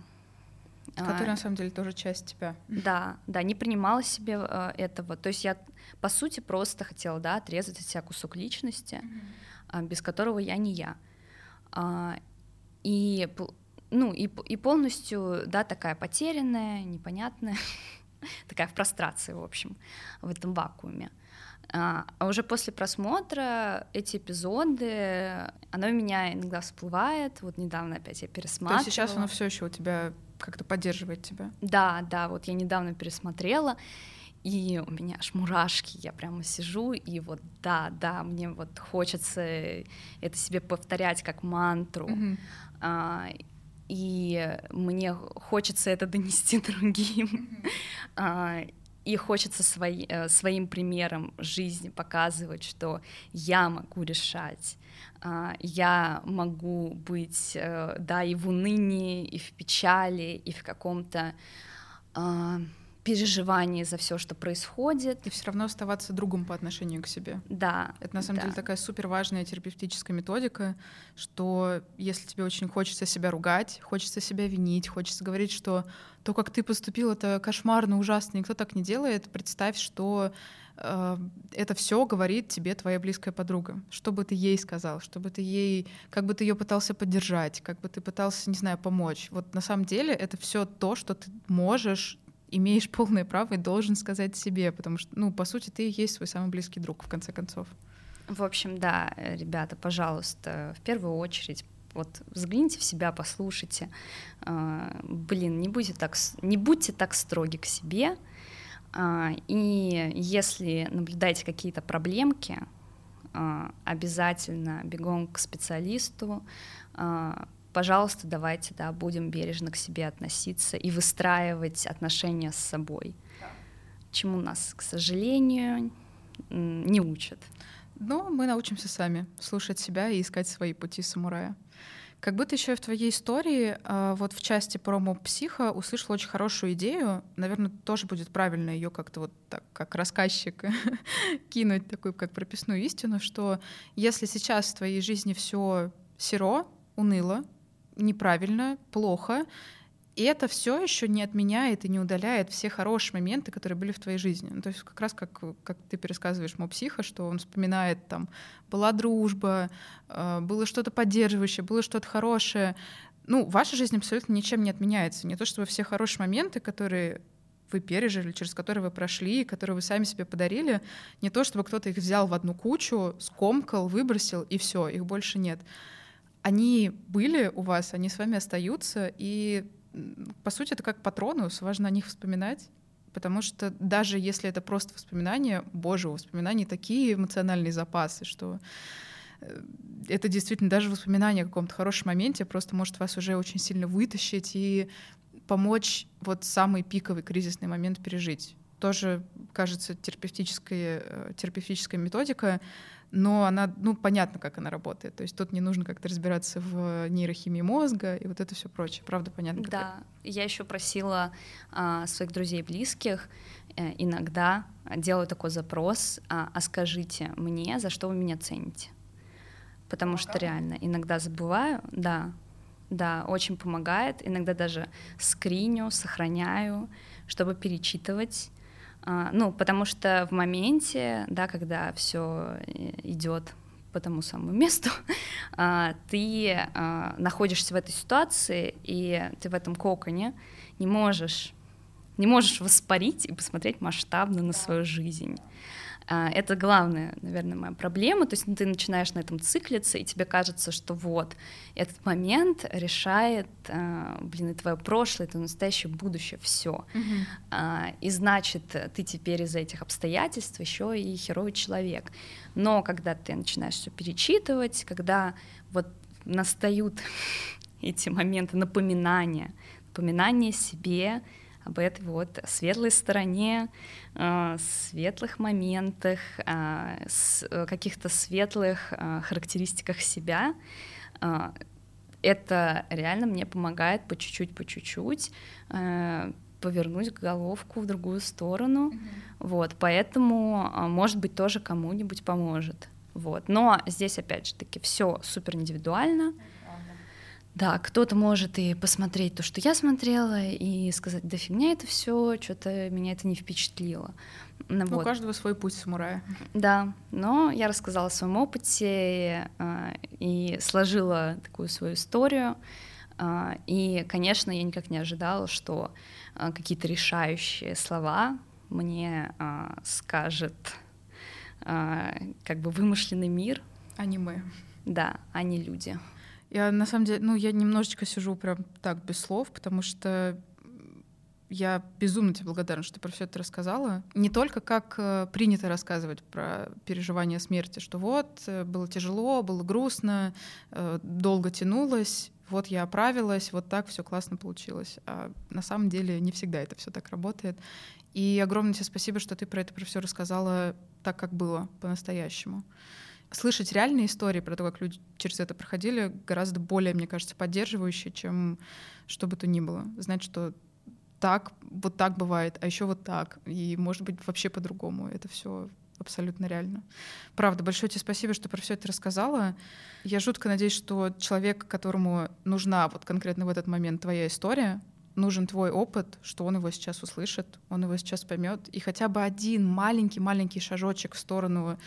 Которые, а, на самом деле, тоже часть тебя. Да, да, не принимала себе э, этого. То есть я, по сути, просто хотела, да, отрезать от себя кусок личности, mm-hmm. э, без которого я не я. А, и, ну, и, и полностью, да, такая потерянная, непонятная, такая в прострации, в общем, в этом вакууме. А, а уже после просмотра эти эпизоды, оно у меня иногда всплывает. Вот недавно опять я пересматривала. То есть сейчас оно все еще у тебя как-то поддерживает тебя? Да, да, вот я недавно пересмотрела, и у меня аж мурашки, я прямо сижу, и вот да, да, мне вот хочется это себе повторять как мантру. Mm-hmm. А, и мне хочется это донести другим. А, и хочется свои, э, своим примером жизни показывать, что я могу решать, а, я могу быть, э, да, и в унынии, и в печали, и в каком-то переживании за все, что происходит. И все равно оставаться другом по отношению к себе. Да. Это на самом да. деле такая супер важная терапевтическая методика, что если тебе очень хочется себя ругать, хочется себя винить, хочется говорить, что то, как ты поступил, это кошмарно, ужасно, никто так не делает, представь, что э, это все говорит тебе твоя близкая подруга. Что бы ты ей сказал, что бы ты ей, как бы ты ее пытался поддержать, как бы ты пытался, не знаю, помочь. Вот на самом деле это все то, что ты можешь имеешь полное право и должен сказать себе, потому что, ну, по сути, ты и есть свой самый близкий друг, в конце концов. В общем, да, ребята, пожалуйста, в первую очередь вот взгляните в себя, послушайте. А, блин, не будьте так, не будьте так строги к себе. А, и если наблюдаете какие-то проблемки, обязательно бегом к специалисту, пожалуйста, давайте, да, будем бережно к себе относиться и выстраивать отношения с собой, чему нас, к сожалению, не учат. Но мы научимся сами слушать себя и искать свои пути самурая. Как будто еще в твоей истории, а, вот в части про моб-психа, услышала очень хорошую идею. Наверное, тоже будет правильно ее как-то вот так, как рассказчик, кинуть такую как прописную истину, что если сейчас в твоей жизни все серо, уныло, неправильно, плохо, и это все еще не отменяет и не удаляет все хорошие моменты, которые были в твоей жизни. Ну, то есть как раз как, как ты пересказываешь Мопсиха, что он вспоминает, там, была дружба, э, было что-то поддерживающее, было что-то хорошее. Ну, ваша жизнь абсолютно ничем не отменяется. Не то, чтобы все хорошие моменты, которые вы пережили, через которые вы прошли, которые вы сами себе подарили, не то, чтобы кто-то их взял в одну кучу, скомкал, выбросил, и все, их больше нет они были у вас, они с вами остаются, и по сути это как патронус, важно о них вспоминать, потому что даже если это просто воспоминания, боже, у воспоминаний такие эмоциональные запасы, что э, это действительно даже воспоминание о каком-то хорошем моменте просто может вас уже очень сильно вытащить и помочь вот самый пиковый кризисный момент пережить. Тоже, кажется, терапевтическая, э, терапевтическая методика но она, ну, понятно, как она работает. То есть тут не нужно как-то разбираться в нейрохимии мозга и вот это все прочее. Правда, понятно? Да, это? я еще просила а, своих друзей близких э, иногда делаю такой запрос, а, а скажите мне, за что вы меня цените? Потому помогает? что реально иногда забываю, да, да, очень помогает. Иногда даже скриню, сохраняю, чтобы перечитывать ну, потому что в моменте, да, когда все э, идет по тому самому месту, а, ты а, находишься в этой ситуации, и ты в этом коконе не можешь не можешь воспарить и посмотреть масштабно на свою жизнь. А, это главная, наверное, моя проблема. То есть ты начинаешь на этом циклиться, и тебе кажется, что вот этот момент решает, а, блин, и твое прошлое, это настоящее будущее, все. Mm-hmm. И значит, ты теперь из-за этих обстоятельств еще и херовый человек. Но когда ты начинаешь все перечитывать, когда вот настают эти моменты напоминания, напоминания себе, об этой вот светлой стороне, э, светлых моментах, э, э, каких-то светлых характеристиках себя. Это реально мне помогает по чуть-чуть, по чуть-чуть повернуть головку в другую сторону. Mm-hmm. Вот, поэтому, может быть, тоже кому-нибудь поможет. Вот. Но здесь, опять же таки, все супер индивидуально. Mm-hmm да, кто-то может и посмотреть то, что я смотрела, и сказать, да фигня это все, что-то меня это не впечатлило. Ну, вот. У каждого свой путь самурая. Да, но я рассказала о своем опыте э, и сложила такую свою историю. Э, и, конечно, я никак не ожидала, что э, какие-то решающие слова мне скажет как бы вымышленный мир. А не мы. Да, а не люди. Я на самом деле, ну, я немножечко сижу прям так без слов, потому что я безумно тебе благодарна, что ты про все это рассказала. Не только как э, принято рассказывать про переживание смерти, что вот э, было тяжело, было грустно, э, долго тянулось, вот я оправилась, вот так все классно получилось. А на самом деле не всегда это все так работает. И огромное тебе спасибо, что ты про это про все рассказала так, как было по-настоящему слышать реальные истории про то, как люди через это проходили, гораздо более, мне кажется, поддерживающие, чем что бы то ни было. Знать, что так, вот так бывает, а еще вот так, и может быть вообще по-другому. Это все абсолютно реально. Правда, большое тебе спасибо, что про все это рассказала. Я жутко надеюсь, что человек, которому нужна вот конкретно в этот момент твоя история, нужен твой опыт, что он его сейчас услышит, он его сейчас поймет, и хотя бы один маленький-маленький шажочек в сторону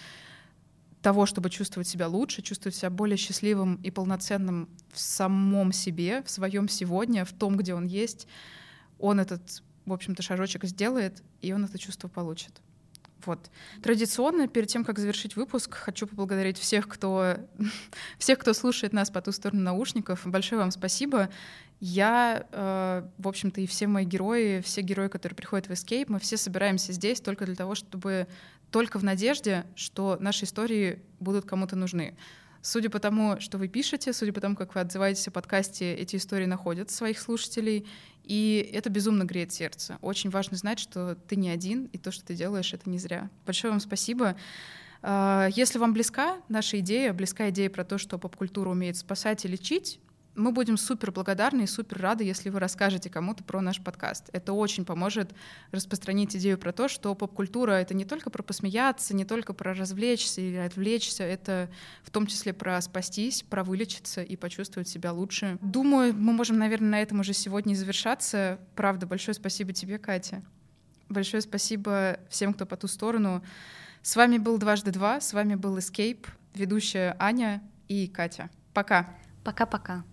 того, чтобы чувствовать себя лучше, чувствовать себя более счастливым и полноценным в самом себе, в своем сегодня, в том, где он есть, он этот, в общем-то, шажочек сделает, и он это чувство получит. Вот. Традиционно, перед тем, как завершить выпуск, хочу поблагодарить всех, кто, всех, кто слушает нас по ту сторону наушников. Большое вам спасибо. Я, э, в общем-то, и все мои герои, все герои, которые приходят в Escape, мы все собираемся здесь только для того, чтобы только в надежде, что наши истории будут кому-то нужны. Судя по тому, что вы пишете, судя по тому, как вы отзываетесь о подкасте, эти истории находят своих слушателей, и это безумно греет сердце. Очень важно знать, что ты не один, и то, что ты делаешь, это не зря. Большое вам спасибо. А, если вам близка наша идея, близка идея про то, что поп-культура умеет спасать и лечить, мы будем супер благодарны и супер рады, если вы расскажете кому-то про наш подкаст. Это очень поможет распространить идею про то, что поп-культура — это не только про посмеяться, не только про развлечься или отвлечься, это в том числе про спастись, про вылечиться и почувствовать себя лучше. Думаю, мы можем, наверное, на этом уже сегодня завершаться. Правда, большое спасибо тебе, Катя. Большое спасибо всем, кто по ту сторону. С вами был «Дважды два», с вами был Escape, ведущая Аня и Катя. Пока! Пока-пока.